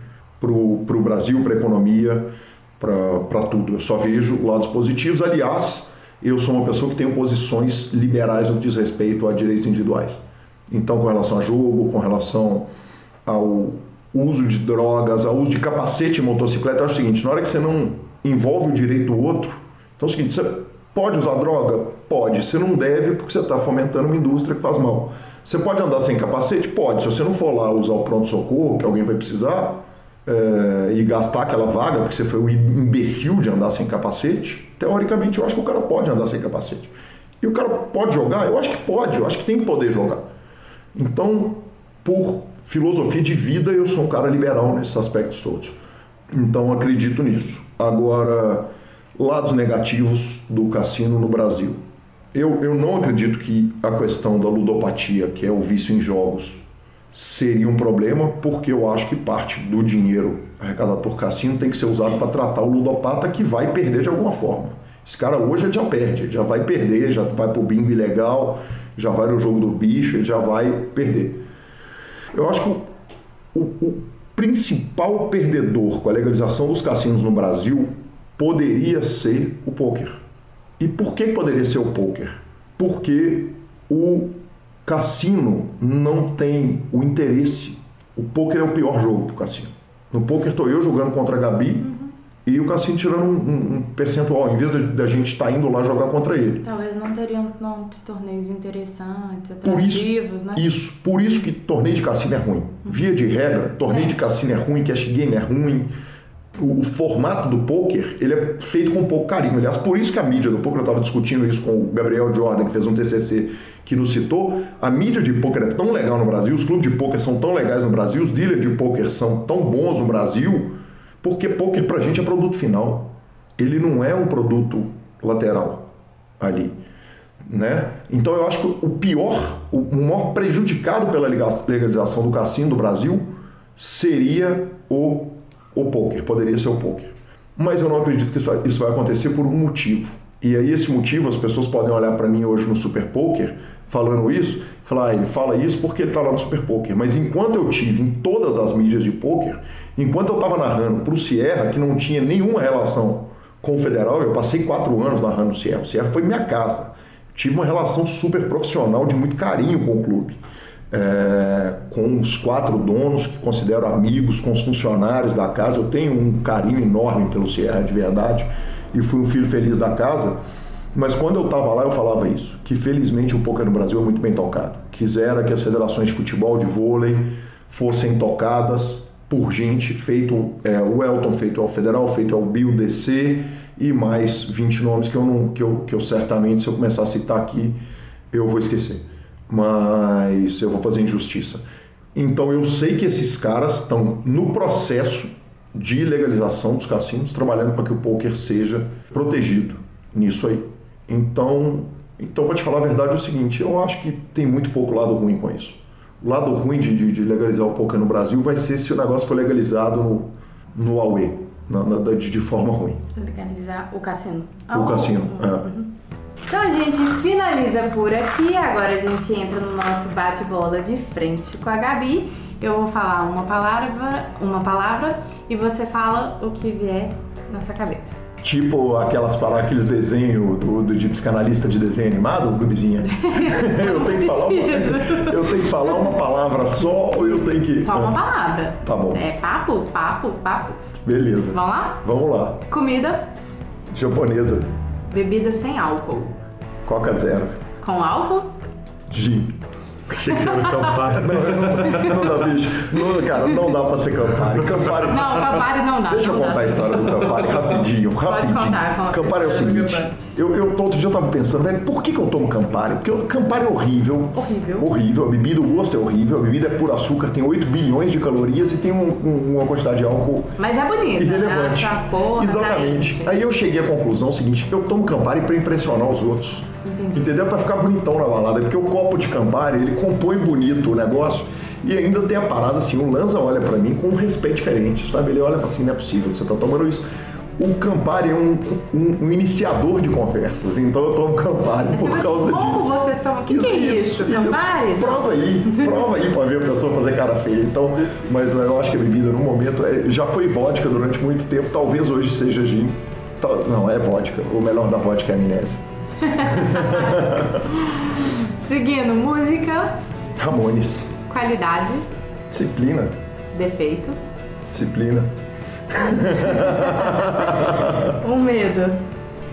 para o Brasil, para a economia para tudo. Eu só vejo lados positivos. Aliás, eu sou uma pessoa que tem posições liberais no que diz respeito a direitos individuais. Então, com relação a jogo, com relação ao uso de drogas, ao uso de capacete em motocicleta, é o seguinte: na hora que você não envolve o direito do outro, então é o seguinte, você pode usar droga? Pode. Você não deve porque você está fomentando uma indústria que faz mal. Você pode andar sem capacete? Pode. Se você não for lá usar o pronto-socorro, que alguém vai precisar, é, e gastar aquela vaga, porque você foi um imbecil de andar sem capacete, teoricamente eu acho que o cara pode andar sem capacete. E o cara pode jogar? Eu acho que pode, eu acho que tem que poder jogar. Então, por filosofia de vida, eu sou um cara liberal nesses aspectos todos. Então, acredito nisso. Agora, lados negativos do cassino no Brasil. Eu, eu não acredito que a questão da ludopatia, que é o vício em jogos, seria um problema, porque eu acho que parte do dinheiro arrecadado por cassino tem que ser usado para tratar o ludopata que vai perder de alguma forma. Esse cara hoje já perde, já vai perder, já vai pro bingo ilegal, já vai no jogo do bicho, ele já vai perder. Eu acho que o, o, o principal perdedor com a legalização dos cassinos no Brasil poderia ser o poker. E por que poderia ser o poker? Porque o cassino não tem o interesse. O poker é o pior jogo para o cassino. No poker estou eu jogando contra a Gabi uhum. e o cassino tirando um, um, um percentual, em vez da gente estar tá indo lá jogar contra ele. Talvez não teriam tantos torneios interessantes, atrativos, por isso, né? Isso, por isso que torneio de cassino é ruim. Uhum. Via de regra, torneio é. de cassino é ruim, cash game é ruim o, formato do poker ele é feito com pouco carinho. Aliás, por isso que a mídia do poker, eu estava discutindo isso com o Gabriel Jordan, que fez um TCC que nos citou, a mídia de poker é tão legal no Brasil, os clubes de poker são tão legais no Brasil, os dealers de poker são tão bons no Brasil, porque poker pra gente é produto final. Ele não é um produto lateral ali. Né? Então eu acho que o pior, o maior prejudicado pela legalização do cassino do Brasil seria o o poker, poderia ser o poker. Mas eu não acredito que isso vai, acontecer por um motivo. E aí esse motivo, as pessoas podem olhar para mim hoje no Super Poker falando isso, falar, ah, ele fala isso porque ele está lá no Super Poker. Mas enquanto eu tive em todas as mídias de poker, enquanto eu estava narrando para o Sierra, que não tinha nenhuma relação com o Federal, eu passei quatro anos narrando o Sierra. O Sierra foi minha casa. Tive uma relação super profissional, de muito carinho com o clube é, com os quatro donos que considero amigos, com os funcionários da casa. Eu tenho um carinho enorme pelo Sierra, de verdade, e fui um filho feliz da casa. Mas quando eu estava lá, eu falava isso, que felizmente o poker no Brasil é muito bem tocado. Quisera que as federações de futebol, de vôlei, fossem tocadas por gente, feito é, o Elton, feito ao Federal, feito ao Bill DC e mais 20 nomes que eu, não, que, eu, que eu certamente, se eu começar a citar aqui, eu vou esquecer mas eu vou fazer injustiça. Então eu sei que esses caras estão no processo de legalização dos cassinos, trabalhando para que o poker seja protegido nisso aí. Então, então para te falar a verdade é o seguinte, eu acho que tem muito pouco lado ruim com isso. O lado ruim de, de, de legalizar o poker no Brasil vai ser se o negócio for legalizado no, no AUE, na, na, de, de forma ruim. Legalizar o cassino. O cassino, é. Uhum. Então a gente finaliza por aqui. Agora a gente entra no nosso bate-bola de frente com a Gabi. Eu vou falar uma palavra, uma palavra e você fala o que vier na sua cabeça. Tipo aquelas palavras, aqueles desenhos do, do de psicanalista de desenho animado, Gubizinha? eu, tenho que falar uma, eu tenho que falar uma palavra só ou eu tenho que. Só uma palavra. Tá bom. É papo, papo, papo. Beleza. Vamos lá? Vamos lá. Comida. Japonesa. Bebida sem álcool. Coca zero. Com álcool? Gin. Achei que era Campari. Não, não, não dá, bicho. Não, cara, não dá pra ser Campari. Campari. Não, Campari não dá. Deixa eu contar dá. a história do Campari rapidinho. rapidinho. Pode contar, conta Campari é o seguinte. Eu, eu, outro dia eu tava pensando, velho, por que, que eu tomo Campari? Porque o Campari é horrível. Horrível. Horrível. A bebida, o gosto é horrível. A bebida é por açúcar, tem 8 bilhões de calorias e tem um, um, uma quantidade de álcool. Mas é bonita, irrelevante. Né? Porra, Exatamente. Aí eu cheguei à conclusão seguinte: eu tomo Campari pra impressionar os outros. Entendeu? Pra ficar bonitão na balada. Porque o copo de Campari, ele compõe bonito o negócio. E ainda tem a parada assim, o Lanza olha para mim com um respeito diferente, sabe? Ele olha e fala assim, não é possível que você tá tomando isso. O Campari é um, um, um iniciador de conversas, então eu tomo Campari por Mas causa como disso. você toma? O que, que é isso? Campari? Prova aí, prova aí pra ver a pessoa fazer cara feia. Então, mas eu acho que a bebida no momento é, já foi vodka durante muito tempo, talvez hoje seja gin. Não, é vodka. O melhor da vodka é a amnésia. Seguindo, música, Ramones. qualidade, Disciplina. defeito, Disciplina. um medo.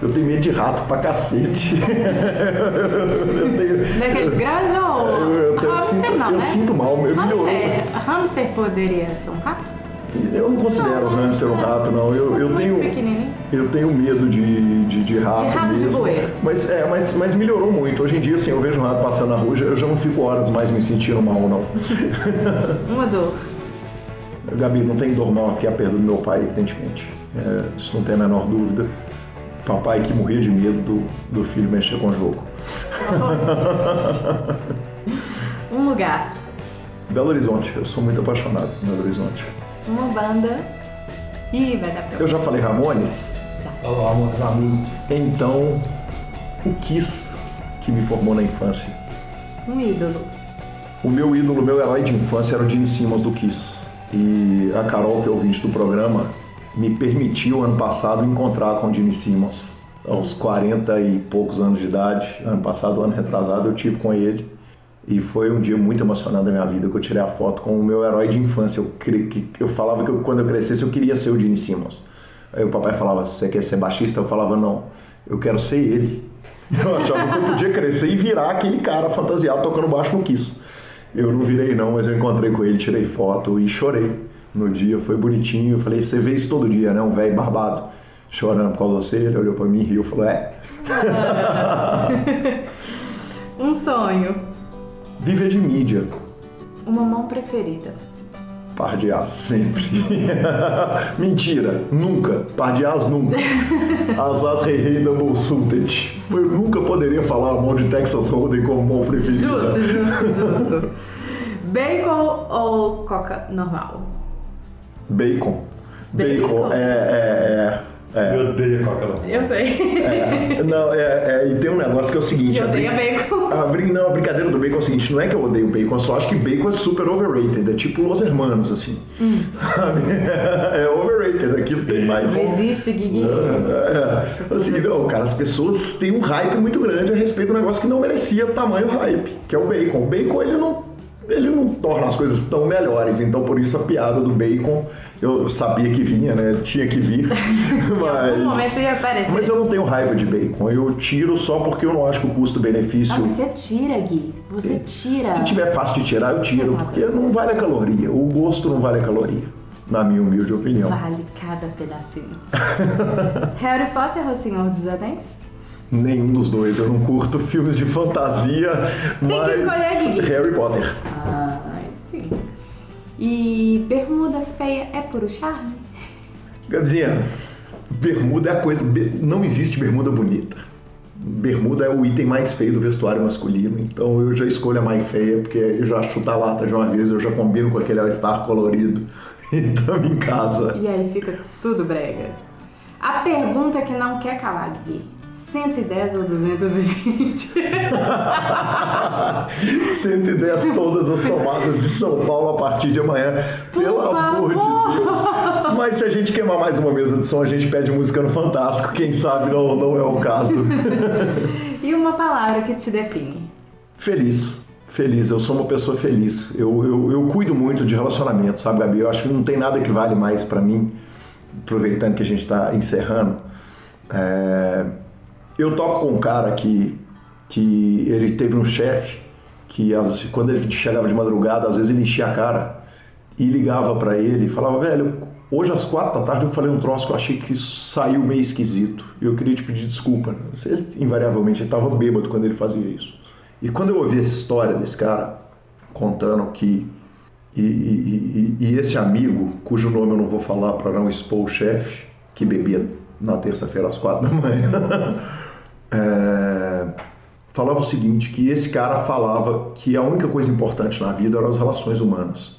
Eu tenho medo de rato pra cacete. eu tenho, Daqueles grandes ou. eu, eu, hamster sinto, não, eu né? sinto mal, eu melhorou. Hamster, hamster poderia ser um rato? Eu não considero o hamster um rato, não. Eu, eu tenho. Eu tenho medo de, de, de rato, De rato de mesmo. bueiro. mas, é, mas, mas melhorou muito. Hoje em dia, assim, eu vejo um rato passando na rua, eu já não fico horas mais me sentindo mal, não. Uma dor. Gabi, não tem dor maior do que a perda do meu pai, evidentemente. É, isso não tem a menor dúvida. Papai que morria de medo do, do filho mexer com o jogo. Um lugar. Belo Horizonte, eu sou muito apaixonado por Belo Horizonte. Uma banda. Ih, vai dar pra Eu já falei Ramones, Olha lá, uma na música. então o Kiss que me formou na infância. Um ídolo. O meu ídolo, meu herói de infância era o Gene Simmons do Kiss. E a Carol, que é ouvinte do programa, me permitiu ano passado encontrar com o Gene Simmons. Aos 40 e poucos anos de idade, ano passado, ano retrasado, eu tive com ele. E foi um dia muito emocionante da minha vida que eu tirei a foto com o meu herói de infância. Eu, cre- eu falava que eu- quando eu crescesse eu queria ser o Gene Simmons. Aí o papai falava, você quer ser baixista? Eu falava, não, eu quero ser ele. Eu achava que eu podia crescer e virar aquele cara fantasiado tocando baixo no Kiss. Eu não virei não, mas eu encontrei com ele, tirei foto e chorei no dia. Foi bonitinho. Eu falei, você vê isso todo dia, né? Um velho barbado chorando por causa de você. Ele olhou pra mim e riu. Falou, é. Um sonho. Viver de mídia. Uma mão preferida. Pardear sempre. Mentira, nunca. Pardear nunca. Asas rei rei double suited. Eu nunca poderia falar a mão de Texas Hold'em como mão preferida. Justo, justo, justo. Bacon ou coca normal? Bacon. Bacon, Bacon? é, é, é, Eu odeio Coca-Cola. Eu sei. é. Não, é, é, e tem um negócio que é o seguinte. Eu a brin- odeio bacon. A, brin- não, a brincadeira do bacon é o seguinte, não é que eu odeio bacon, eu só acho que bacon é super overrated, é tipo Los Hermanos, assim. Sabe? É overrated, aquilo tem mais... Não existe, Guigui. É, assim, não, cara, as pessoas têm um hype muito grande a respeito do negócio que não merecia tamanho hype, que é o bacon. O bacon, ele não, ele não torna as coisas tão melhores, então por isso a piada do bacon, eu sabia que vinha, né? Tinha que vir, mas... ia aparecer. Mas eu não tenho raiva de bacon, eu tiro só porque eu não acho que o custo-benefício... Não, você tira, Gui. Você tira. Se tiver fácil de tirar, eu tiro, porque não vale a caloria. O gosto não vale a caloria, na minha humilde opinião. Vale cada pedacinho. Harry Potter ou Senhor dos Anéis? Nenhum dos dois. Eu não curto filmes de fantasia, Tem mas. Harry Potter. Ah, sim. E bermuda feia é puro charme? Gabizinha, bermuda é a coisa. Não existe bermuda bonita. Bermuda é o item mais feio do vestuário masculino, então eu já escolho a mais feia, porque eu já chuto a lata de uma vez, eu já combino com aquele All-Star colorido. Então em casa. E aí fica tudo brega. A pergunta que não quer calar, Gui. 110 ou 220? 110 todas as tomadas de São Paulo a partir de amanhã. Pelo Por amor de favor. Deus. Mas se a gente queimar mais uma mesa de som, a gente pede música no Fantástico. Quem sabe não, não é o caso. e uma palavra que te define. Feliz. Feliz. Eu sou uma pessoa feliz. Eu, eu, eu cuido muito de relacionamento, sabe, Gabi? Eu acho que não tem nada que vale mais pra mim, aproveitando que a gente está encerrando. É, Eu toco com um cara que, que ele teve um chefe que às- quando ele chegava de madrugada, às vezes ele enchia a cara e ligava pra ele e falava, velho, hoje às quatro da tarde eu falei um troço que eu achei que saiu meio esquisito e eu queria te pedir desculpa. Ele, invariavelmente ele estava bêbado quando ele fazia isso. E quando eu ouvi essa história desse cara contando que e, e- e- e esse amigo, cujo nome eu não vou falar para não expor o chefe, que bebia na terça-feira às quatro da manhã, é, falava o seguinte, que esse cara falava que a única coisa importante na vida eram as relações humanas.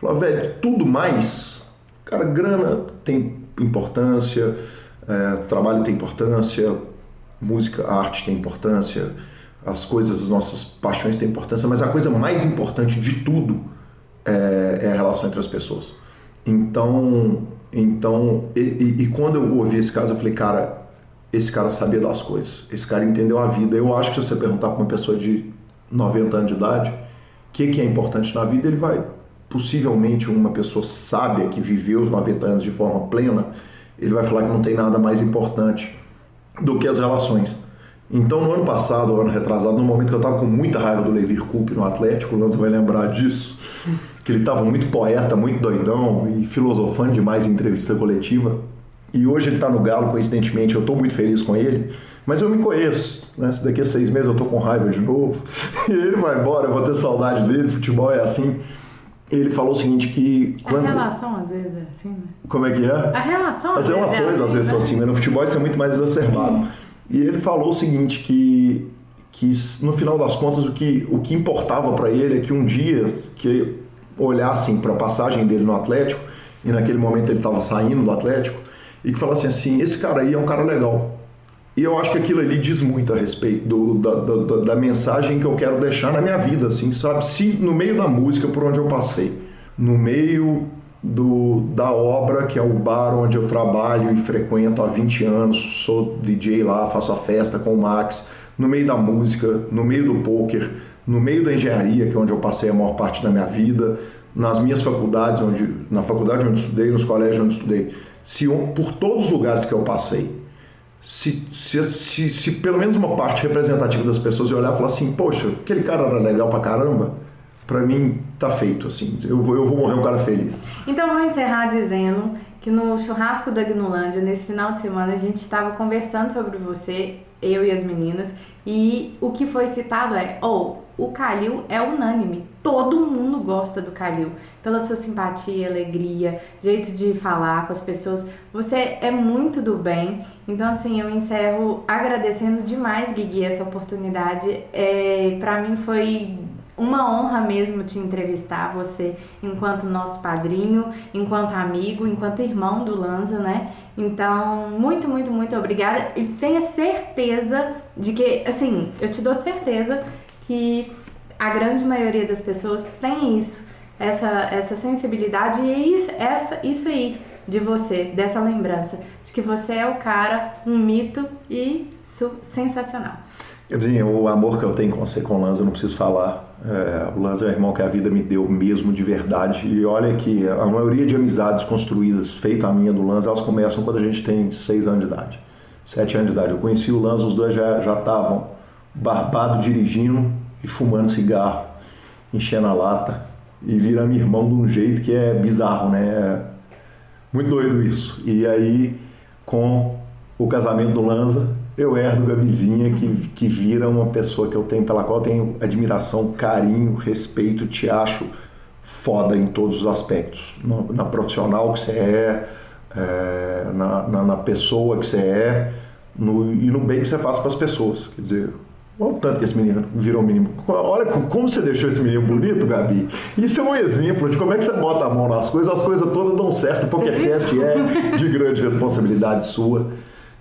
Falava, velho, tudo mais, cara, grana tem importância, é, trabalho tem importância, música, arte tem importância, as coisas, as nossas paixões têm importância, mas a coisa mais importante de tudo é, é a relação entre as pessoas. Então, então e, e- e quando eu ouvi esse caso, eu falei, cara, esse cara sabia das coisas. Esse cara entendeu a vida. Eu acho que se você perguntar para uma pessoa de 90 anos de idade o que, que é importante na vida, ele vai, possivelmente, uma pessoa sábia que viveu os 90 anos de forma plena, ele vai falar que não tem nada mais importante do que as relações. Então, no ano passado, ano retrasado, no momento que eu estava com muita raiva do Levir Coupe no Atlético, o Lanza vai lembrar disso, que ele estava muito poeta, muito doidão e filosofando demais em entrevista coletiva. E hoje ele está no Galo, coincidentemente, eu estou muito feliz com ele, mas eu me conheço, né? Se daqui a seis meses eu estou com raiva de novo, e ele vai embora, eu vou ter saudade dele, futebol é assim. Ele falou o seguinte que... Quando... A relação às vezes é assim, né? Como é que é? A relação As relações é assim, às vezes são né? assim, mas no futebol isso é muito mais exacerbado. E ele falou o seguinte, que, que no final das contas o que, o que importava para ele é que um dia que olhassem para a passagem dele no Atlético, e naquele momento ele estava saindo do Atlético, e que falassem assim, esse cara aí é um cara legal. E eu acho que aquilo ali diz muito a respeito do, da, da, da, mensagem que eu quero deixar na minha vida, assim, sabe? Se no meio da música por onde eu passei, no meio do, da obra, que é o bar onde eu trabalho e frequento há 20 anos, sou DJ lá, faço a festa com o Max, no meio da música, no meio do poker, no meio da engenharia, que é onde eu passei a maior parte da minha vida, nas minhas faculdades, onde, na faculdade onde estudei, nos colégios onde estudei, se por todos os lugares que eu passei, se, se, se, se, pelo menos uma parte representativa das pessoas olhar e falar assim, poxa, aquele cara era legal pra caramba, pra mim tá feito, assim, eu vou, eu vou morrer um cara feliz. Então vou encerrar dizendo que no churrasco da Gnolândia, nesse final de semana, a gente estava conversando sobre você, eu e as meninas, e o que foi citado é, ou oh, o Calil é unânime, todo mundo gosta do Calil, pela sua simpatia, alegria, jeito de falar com as pessoas, você é muito do bem, então assim, eu encerro agradecendo demais, Guigui, essa oportunidade, é, para mim foi uma honra mesmo te entrevistar, você enquanto nosso padrinho, enquanto amigo, enquanto irmão do Lanza, né? Então, muito, muito, muito obrigada. E tenha certeza de que, assim, eu te dou certeza que a grande maioria das pessoas tem isso, essa, essa sensibilidade e isso, essa, isso aí de você, dessa lembrança, de que você é o cara, um mito e sensacional. Gabizinha, o amor que eu tenho com você com o Lanza, eu não preciso falar. É, o Lanza é o irmão que a vida me deu mesmo de verdade. E olha que a maioria de amizades construídas, feita a minha do Lanza, elas começam quando a gente tem seis anos de idade, sete anos de idade. Eu conheci o Lanza, os dois já estavam barbado dirigindo e fumando cigarro, enchendo a lata e virando irmão de um jeito que é bizarro, né? É muito doido isso. E aí, com o casamento do Lanza, eu herdo Gabizinha, que, que vira uma pessoa que eu tenho, pela qual eu tenho admiração, carinho, respeito, te acho foda em todos os aspectos. No, na profissional que você é, é na, na, na, pessoa que você é no, e no bem que você faz para as pessoas. Quer dizer, Olha o tanto que esse menino virou menino. Olha como você deixou esse menino bonito, Gabi. Isso é um exemplo de como é que você bota a mão nas coisas, as coisas todas dão certo. O PokerCast é de grande responsabilidade sua.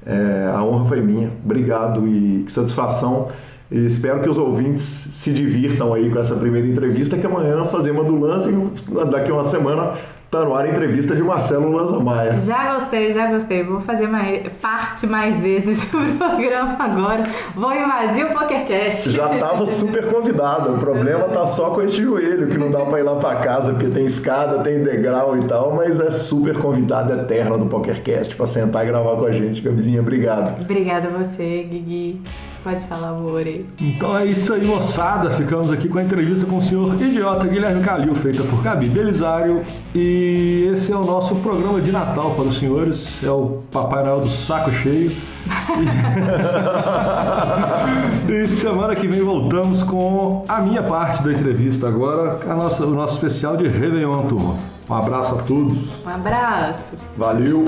É, a honra foi minha. Obrigado e que satisfação. E espero que os ouvintes se divirtam aí com essa primeira entrevista, que amanhã fazemos a do lance e daqui a uma semana tá no ar a entrevista de Marcelo Lanza Maia. Já gostei, já gostei. Vou fazer mais, parte mais vezes do programa agora. Vou invadir o PokerCast. Já tava super convidada. O problema tá só com esse joelho, que não dá para ir lá para casa, porque tem escada, tem degrau e tal, mas é super convidada eterna do PokerCast para sentar e gravar com a gente. Gabizinha, obrigado. Obrigada a você, Guigui. Pode falar, amor aí. Então é isso aí, moçada. Ficamos aqui com a entrevista com o senhor idiota Guilherme Calil, feita por Gabi Belisário. E esse é o nosso programa de Natal para os senhores. É o Papai Noel do Saco Cheio. e semana que vem voltamos com a minha parte da entrevista agora, a nossa, o nosso especial de Réveillon, turma. Um abraço a todos. Um abraço. Valeu.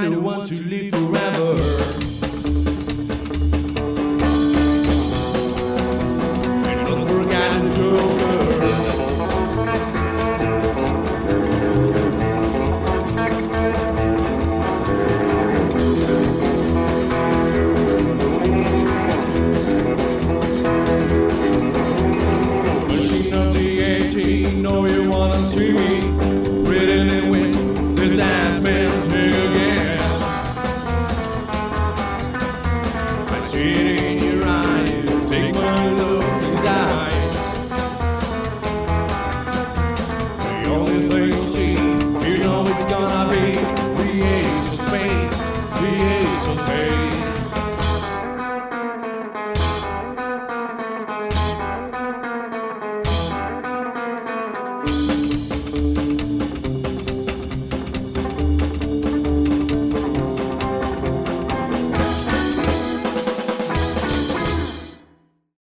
901 two.